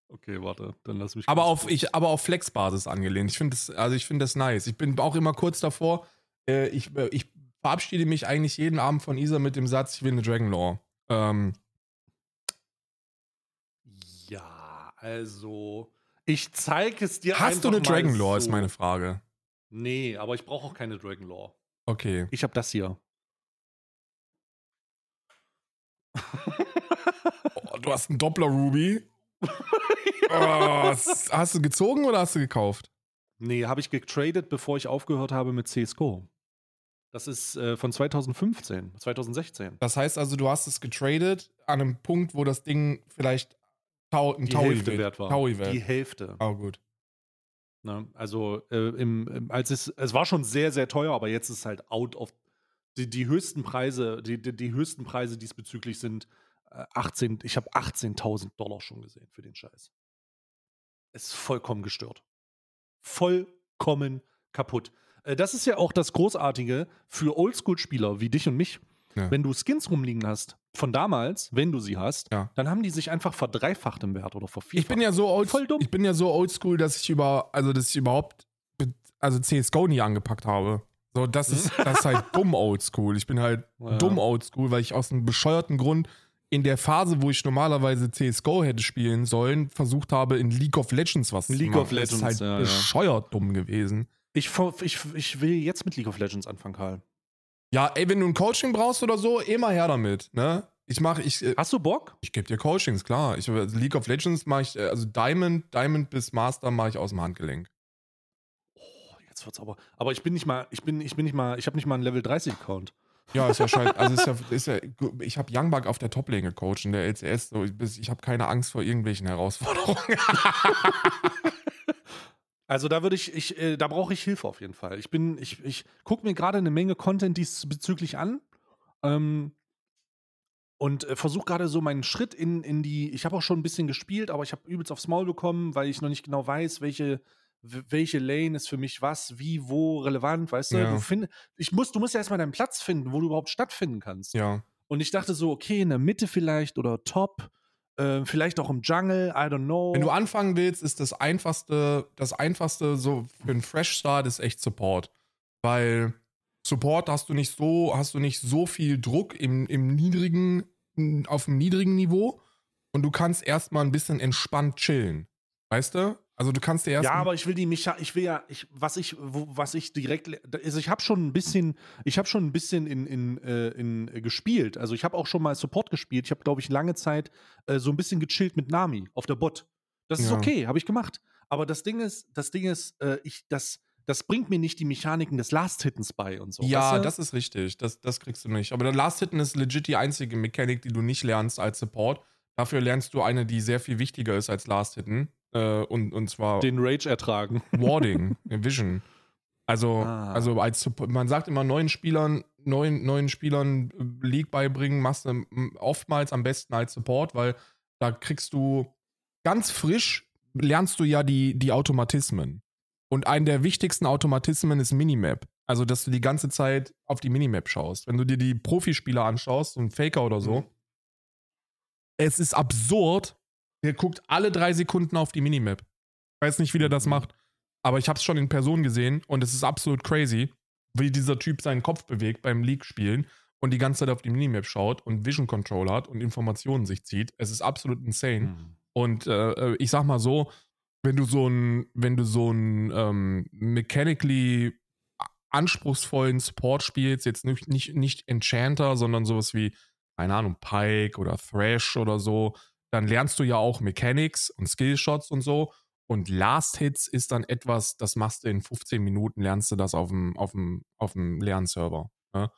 Okay, warte, dann lass mich. Aber auf, ich, aber auf Flex-Basis angelehnt. Ich finde das, also ich finde das nice. Ich bin auch immer kurz davor. Äh, ich, äh, ich verabschiede mich eigentlich jeden Abend von Isa mit dem Satz, ich will eine Dragon Law. Ähm, Ja, also. Ich zeige es dir hast du eine Dragon Law, so. ist meine Frage. Nee, aber ich brauche auch keine Dragon Law. Okay. Ich habe das hier. Oh, du hast einen Doppler Ruby. oh, s- hast du gezogen oder hast du gekauft? Nee, habe ich getradet, bevor ich aufgehört habe mit CSGO. Das ist äh, von 2015, 2016. Das heißt also, du hast es getradet an einem Punkt, wo das Ding vielleicht Tau, ein Die Taui Hälfte wert war. Taui wert. Die Hälfte. Oh, gut. Ne? Also, äh, im, im, als es, es war schon sehr, sehr teuer, aber jetzt ist es halt out of. Die, die höchsten Preise, die, die, die höchsten Preise diesbezüglich sind äh, 18, ich habe 18.000 Dollar schon gesehen für den Scheiß. Es ist vollkommen gestört. Vollkommen kaputt. Äh, das ist ja auch das Großartige für Oldschool-Spieler wie dich und mich. Ja. Wenn du Skins rumliegen hast, von damals, wenn du sie hast, Ja. dann haben die sich einfach verdreifacht im Wert oder vervierfacht. Ich bin ja so old, Voll dumm. Ich bin ja so oldschool, dass ich über, also dass ich überhaupt, also CSGO nie angepackt habe. So, das ist, das ist halt dumm oldschool. Ich bin halt Ja. dumm oldschool, weil ich aus einem bescheuerten Grund in der Phase, wo ich normalerweise CSGO hätte spielen sollen, versucht habe, in League of Legends was League zu machen. of Legends, Das ist halt ja, bescheuert dumm gewesen. Ich, ich, ich will jetzt mit League of Legends anfangen, Karl. Ja, ey, wenn du ein Coaching brauchst oder so, immer her damit, ne? Ich mache, ich, äh, Hast du Bock? ich gebe dir Coachings, klar. Ich, also League of Legends mache ich, äh, also Diamond, Diamond bis Master mache ich aus dem Handgelenk. Oh, jetzt wird's aber. Aber ich bin nicht mal, ich bin, ich bin nicht mal, ich habe nicht mal einen Level 30 Account. Ja, ist ja scheiße. Also ist ja, ist ja, ich habe Youngbuck auf der Top-Lane gecoacht in der LCS. So, ich ich habe keine Angst vor irgendwelchen Herausforderungen. Also da würde ich, ich äh, da brauche ich Hilfe auf jeden Fall. Ich bin, ich, ich gucke mir gerade eine Menge Content diesbezüglich an. Ähm, und äh, versuche gerade so meinen Schritt in, in die. Ich habe auch schon ein bisschen gespielt, aber ich habe übelst aufs Maul bekommen, weil ich noch nicht genau weiß, welche, welche Lane ist für mich was, wie, wo relevant, weißt du? Ja. du find, ich muss, du musst ja erstmal deinen Platz finden, wo du überhaupt stattfinden kannst. ja. Und ich dachte so, okay, in der Mitte vielleicht oder Top, äh, vielleicht auch im Jungle, I don't know. Wenn du anfangen willst, ist das einfachste, das einfachste so für einen Fresh Start ist echt Support. Weil Support hast du nicht so, hast du nicht so viel Druck im, im niedrigen, auf dem niedrigen Niveau und du kannst erstmal ein bisschen entspannt chillen. Weißt du? Also du kannst dir erst Ja, aber ich will die Mecha ich will ja, ich, was ich, wo, was ich direkt, also ich habe schon ein bisschen, ich habe schon ein bisschen in, in, äh, in äh, gespielt. Also ich habe auch schon mal Support gespielt. Ich habe, glaube ich, lange Zeit äh, so ein bisschen gechillt mit Nami auf der Bot. Das ist Ja. okay, habe ich gemacht. Aber das Ding ist, das Ding ist, äh, ich, das, das bringt mir nicht die Mechaniken des Last-Hittens bei und so. ja, weißt du? das ist richtig. Das, das kriegst du nicht. Aber der Last Hitten ist legit die einzige Mechanik, die du nicht lernst als Support. Dafür lernst du eine, die sehr viel wichtiger ist als Last Hitten. Äh, und, und zwar den Rage ertragen. Warding, Vision. Also, Ah. also als Support, man sagt immer neuen Spielern, neuen, neuen Spielern äh, League beibringen, machst du oftmals am besten als Support, weil da kriegst du ganz frisch, lernst du ja die, die Automatismen. Und ein der wichtigsten Automatismen ist Minimap. Also, dass du die ganze Zeit auf die Minimap schaust. Wenn du dir die Profispieler anschaust, so ein Faker oder so, Mhm. es ist absurd. Der guckt alle drei Sekunden auf die Minimap. Ich weiß nicht, wie der das Mhm. macht. Aber ich habe es schon in Person gesehen und es ist absolut crazy, wie dieser Typ seinen Kopf bewegt beim League-Spielen und die ganze Zeit auf die Minimap schaut und Vision Control hat und Informationen sich zieht. Es ist absolut insane. Mhm. Und äh, ich sag mal so, wenn du so ein, wenn du so ein ähm, mechanically anspruchsvollen Support spielst, jetzt nicht, nicht, nicht Enchanter, sondern sowas wie, keine Ahnung, Pike oder Thrash oder so, dann lernst du ja auch Mechanics und Skillshots und so. Und Last Hits ist dann etwas, das machst du in 15 Minuten, lernst du das auf dem, auf dem, auf dem Lernserver. Ne?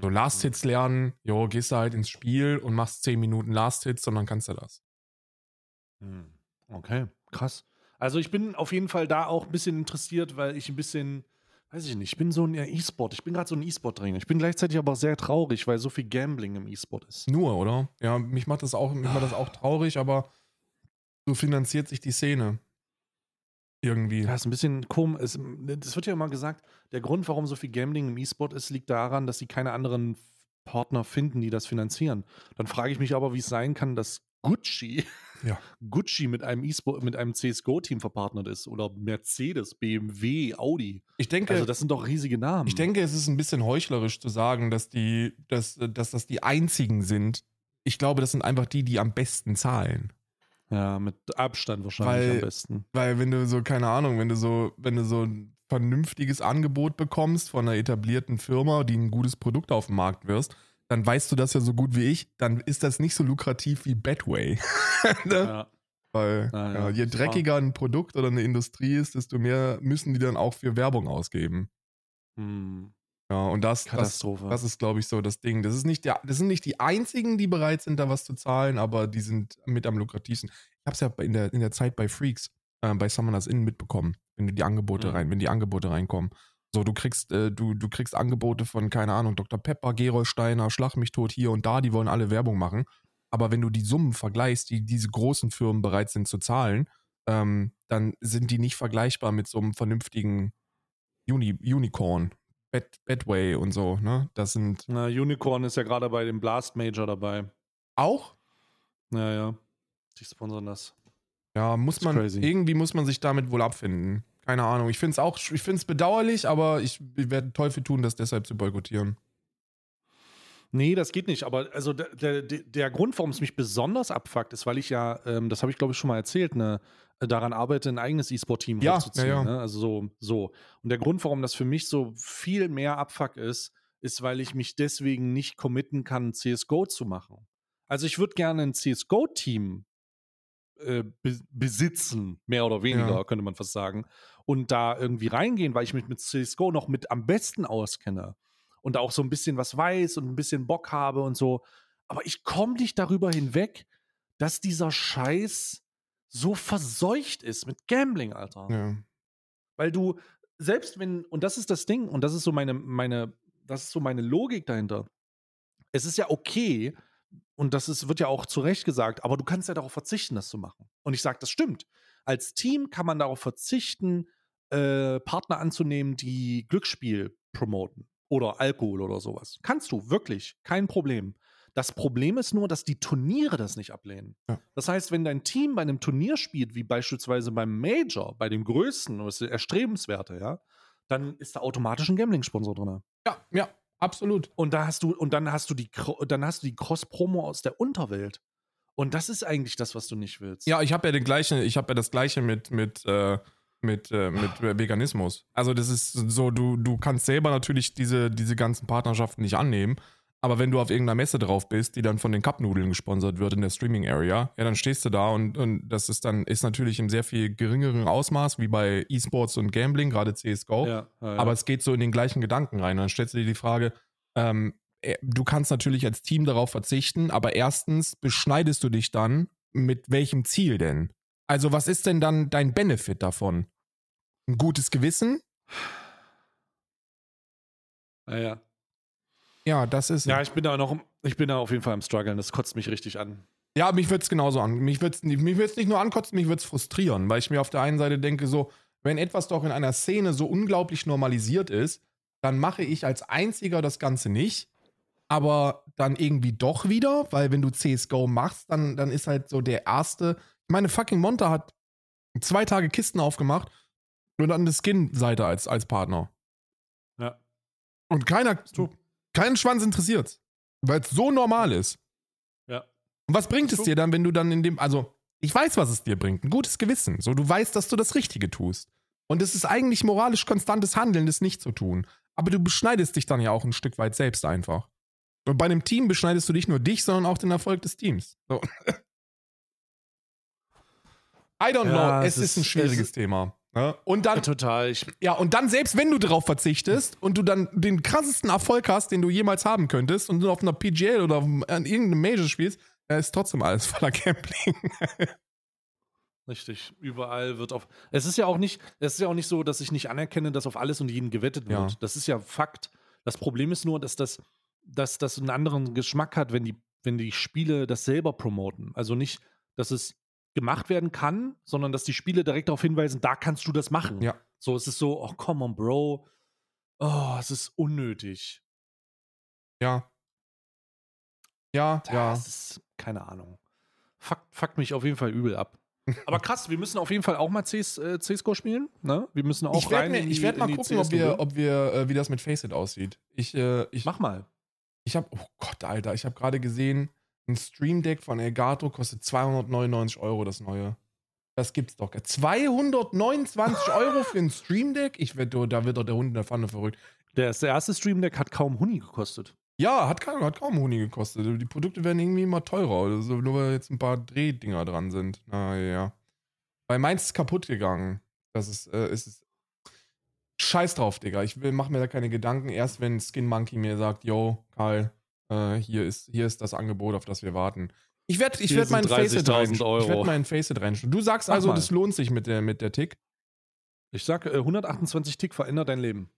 So Last Hits lernen, jo, gehst du halt ins Spiel und machst 10 Minuten Last Hits und dann kannst du das. Hm. Okay, krass. Also ich bin auf jeden Fall da auch ein bisschen interessiert, weil ich ein bisschen, weiß ich nicht, ich bin so ein E-Sport, ich bin gerade so ein E-Sport-Trainer. Ich bin gleichzeitig aber auch sehr traurig, weil so viel Gambling im E-Sport ist. Nur, oder? Ja, mich macht das auch, mich macht das auch traurig, aber so finanziert sich die Szene. Irgendwie. Ja, ist ein bisschen komisch. Es, wird ja immer gesagt, der Grund, warum so viel Gambling im E-Sport ist, liegt daran, dass sie keine anderen Partner finden, die das finanzieren. Dann frage ich mich aber, wie es sein kann, dass Gucci, Ja. Gucci mit einem mit einem CSGO-Team verpartnert ist oder Mercedes, BMW, Audi. Ich denke, Also das sind doch riesige Namen. ich denke, es ist ein bisschen heuchlerisch zu sagen, dass die, dass, dass das die einzigen sind. Ich glaube, das sind einfach die, die am besten zahlen. Ja, mit Abstand wahrscheinlich Weil- am besten. Weil wenn du so, keine Ahnung, wenn du so, wenn du so ein vernünftiges Angebot bekommst von einer etablierten Firma, die ein gutes Produkt auf den Markt wirst, dann weißt du das ja so gut wie ich, dann ist das nicht so lukrativ wie Betway. ne? Ja. Weil ja, ja, je das dreckiger ein Produkt oder eine Industrie ist, desto mehr müssen die dann auch für Werbung ausgeben. Hm. Ja, und das, das, Katastrophe. das ist, glaube ich, so das Ding. Das, ist nicht der, das sind nicht die einzigen, die bereit sind, da was zu zahlen, aber die sind mit am lukrativsten. Ich habe es ja in der, in der Zeit bei Freaks, äh, bei Summoners Inn mitbekommen, wenn die Angebote Mhm. rein, wenn die Angebote reinkommen. So, du kriegst, äh, du, du kriegst Angebote von, keine Ahnung, Dr. Pepper, Gerolsteiner, Schlag mich tot hier und da, die wollen alle Werbung machen. Aber wenn du die Summen vergleichst, die diese großen Firmen bereit sind zu zahlen, ähm, dann sind die nicht vergleichbar mit so einem vernünftigen Uni Unicorn, Bad, Badway und so, ne? Das sind Na, Unicorn ist ja gerade bei dem Blast Major dabei. auch, Ja, ja. Die sponsern das. ja, muss Ist man, crazy. irgendwie muss man sich damit wohl abfinden. Keine Ahnung. Ich finde es auch, ich finde es bedauerlich, aber ich, ich werde Teufel tun, das deshalb zu boykottieren. Nee, das geht nicht. Aber also der, der, der Grund, warum es mich besonders abfuckt, ist, weil ich ja, ähm, das habe ich glaube ich schon mal erzählt, ne, daran arbeite, ein eigenes E-Sport-Team Ja, hochzuziehen. ja, ja. Ne? Also so, so. Und der Grund, warum das für mich so viel mehr Abfuck ist, ist, weil ich mich deswegen nicht committen kann, CSGO zu machen. Also ich würde gerne ein CSGO-Team äh, be besitzen, mehr oder weniger, Ja. könnte man fast sagen. Und da irgendwie reingehen, weil ich mich mit CSGO noch mit am besten auskenne und auch so ein bisschen was weiß und ein bisschen Bock habe und so. Aber ich komme nicht darüber hinweg, dass dieser Scheiß so verseucht ist mit Gambling, Alter. Ja. Weil du, selbst wenn, und das ist das Ding, und das ist so meine, meine, das ist so meine Logik dahinter. Es ist ja okay, und das ist, wird ja auch zu Recht gesagt, aber du kannst ja darauf verzichten, das zu machen. Und ich sage, das stimmt. Als Team kann man darauf verzichten, äh, Partner anzunehmen, die Glücksspiel promoten oder Alkohol oder sowas. Kannst du, wirklich, kein Problem. Das Problem ist nur, dass die Turniere das nicht ablehnen. Ja. Das heißt, wenn dein Team bei einem Turnier spielt, wie beispielsweise beim Major, bei dem größten, das ist erstrebenswerte, ja, dann ist da automatisch ein Gambling-Sponsor drin. ja, ja, absolut. Und da hast du, und dann hast du die, dann hast du die Cross-Promo aus der Unterwelt. Und das ist eigentlich das, was du nicht willst. Ja, ich habe ja den gleichen, ich habe ja das gleiche mit mit äh, mit äh, mit Veganismus. Also das ist so, du du kannst selber natürlich diese diese ganzen Partnerschaften nicht annehmen, aber wenn du auf irgendeiner Messe drauf bist, die dann von den Cupnudeln gesponsert wird in der Streaming Area, ja, dann stehst du da und und das ist dann ist natürlich im sehr viel geringeren Ausmaß wie bei E-Sports und Gambling, gerade CS:GO. Ja, ja, ja. Aber es geht so in den gleichen Gedanken rein. Dann stellst du dir die Frage, ähm, äh, du kannst natürlich als Team darauf verzichten, aber erstens beschneidest du dich dann mit welchem Ziel denn? Also was ist denn dann dein Benefit davon? Ein gutes Gewissen? ja, ja. Das ist. ja, ich bin da noch, ich bin da auf jeden Fall am struggeln. Das kotzt mich richtig an. Ja, mich würde es genauso an. Mich würde es mich würd's nicht nur ankotzen, mich würde es frustrieren, weil ich mir auf der einen Seite denke, so, wenn etwas doch in einer Szene so unglaublich normalisiert ist, dann mache ich als einziger das Ganze nicht, aber dann irgendwie doch wieder, weil wenn du CSGO machst, dann, dann ist halt so der erste. Ich meine, fucking Monta hat zwei Tage Kisten aufgemacht und dann eine Skin-Seite als, als Partner. Ja. Und keiner, keinen Schwanz interessiert, weil es so normal ist. Ja. Und was bringt es dir dann, wenn du dann in dem, also ich weiß, was es dir bringt, ein gutes Gewissen. So, du weißt, dass du das Richtige tust. Und es ist eigentlich moralisch konstantes Handeln, das nicht zu tun. Aber du beschneidest dich dann ja auch ein Stück weit selbst einfach. Und bei einem Team beschneidest du nicht nur dich, sondern auch den Erfolg des Teams. So. I don't Ja, know, es es ist ein ist- schwieriges es ist- Thema. Ne? Und dann, Total. Ich, ja, und dann, selbst wenn du darauf verzichtest und du dann den krassesten Erfolg hast, den du jemals haben könntest und du auf einer PGL oder an irgendeinem Major spielst, da ist trotzdem alles voller Gambling. Richtig, überall wird auf. Es ist ja auch nicht, es ist ja auch nicht so, dass ich nicht anerkenne, dass auf alles und jeden gewettet wird. Ja. Das ist ja Fakt. Das Problem ist nur, dass das, dass das einen anderen Geschmack hat, wenn die, wenn die Spiele das selber promoten. Also nicht, dass es gemacht werden kann, sondern dass die Spiele direkt darauf hinweisen, da kannst du das machen. Ja. So, es ist so, oh, come on, Bro. Oh, es ist unnötig. ja. Ja, ja. Das ist, keine Ahnung. Fuckt, fuckt mich auf jeden Fall übel ab. Aber krass, wir müssen auf jeden Fall auch mal CS, äh, CSGO spielen. Ne? Wir müssen auch Ich werde rein in die- werd mal gucken, ob wir, ob wir äh, wie das mit Faceit aussieht. Ich, äh, ich, Mach mal. ich habe, oh Gott, Alter, ich habe gerade gesehen, ein Stream Deck von Elgato kostet 299 Euro, das neue. Das gibt's doch. 229 Euro für ein Stream Deck? Ich werd, da wird doch der Hund in der Pfanne verrückt. Der, der erste Stream Deck hat kaum Huni gekostet. Ja, hat kaum, hat kaum Honig gekostet. Die Produkte werden irgendwie immer teurer. Also nur weil jetzt ein paar Drehdinger dran sind. Naja. Bei meins ist kaputt gegangen. Das ist, äh, ist es. Scheiß drauf, Digga. Ich will, mach mir da keine Gedanken. Erst wenn Skin Monkey mir sagt, yo, Karl, äh, hier, ist, hier ist das Angebot, auf das wir warten. Ich werde ich werd meinen Faceit 30.000 rein. Ich werde meinen Faceit reinschauen. Du sagst Mach also, mal. das lohnt sich mit der, mit der Tick. Ich sag, äh, 128 Tick verändert dein Leben.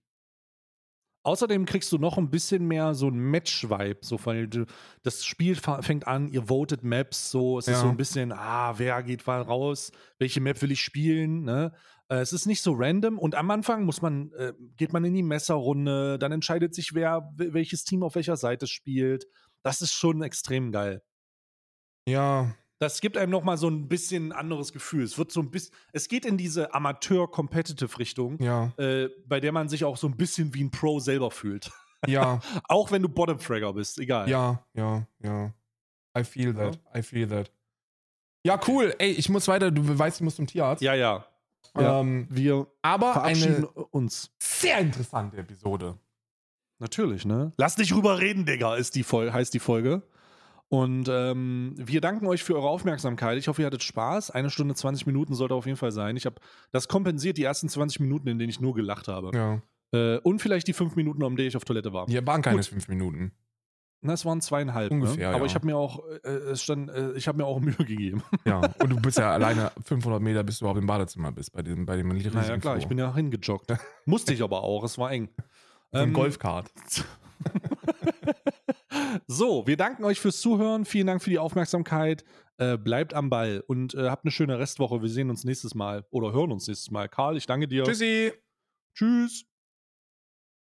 Außerdem kriegst du noch ein bisschen mehr so ein Match-Vibe, so weil das Spiel fängt an, ihr votet Maps, so es ist Ja. so ein bisschen, ah, wer geht mal raus, welche Map will ich spielen, ne? Äh, es ist nicht so random und am Anfang muss man, äh, geht man in die Messerrunde, dann entscheidet sich, wer wel- welches Team auf welcher Seite spielt. Das ist schon extrem geil. Ja, Das gibt einem noch mal so ein bisschen anderes Gefühl. Es wird so ein bisschen, es geht in diese Amateur-Competitive-Richtung ja. äh, bei der man sich auch so ein bisschen wie ein Pro selber fühlt. Ja, Auch wenn du Bottom-Fragger bist, egal. ja, ja, ja. I feel that. I feel that. Ja, cool. Ey, ich muss weiter. Du weißt, ich muss zum Tierarzt. ja. ja. Ja. Ähm, Wir aber verabschieden eine uns. sehr interessante Episode. Natürlich, ne? Lass nicht rüber reden, Digga, ist die Fol heißt die Folge. Und ähm, wir danken euch für eure Aufmerksamkeit. Ich hoffe, ihr hattet Spaß. Eine Stunde 20 Minuten sollte auf jeden Fall sein. Ich habe das kompensiert, die ersten 20 Minuten, in denen ich nur gelacht habe. Ja. Äh, und vielleicht die fünf Minuten, um die ich auf Toilette war. Hier waren keine Gut. fünf Minuten. Na, es waren zweieinhalb. Ungefähr, ne? Aber ja. ich habe mir auch, äh, es stand, äh, ich habe mir auch Mühe gegeben. Ja. Und du bist ja alleine 500 Meter, bis du überhaupt im Badezimmer bist, bei dem, bei dem riesigen naja, klar, ich bin ja hingejoggt. Musste ich aber auch, es war eng. Im Ähm, Golfkart. So, wir danken euch fürs Zuhören. Vielen Dank für die Aufmerksamkeit. Äh, bleibt am Ball und äh, habt eine schöne Restwoche. Wir sehen uns nächstes Mal oder hören uns nächstes Mal. Karl, ich danke dir. Tschüssi. Tschüss.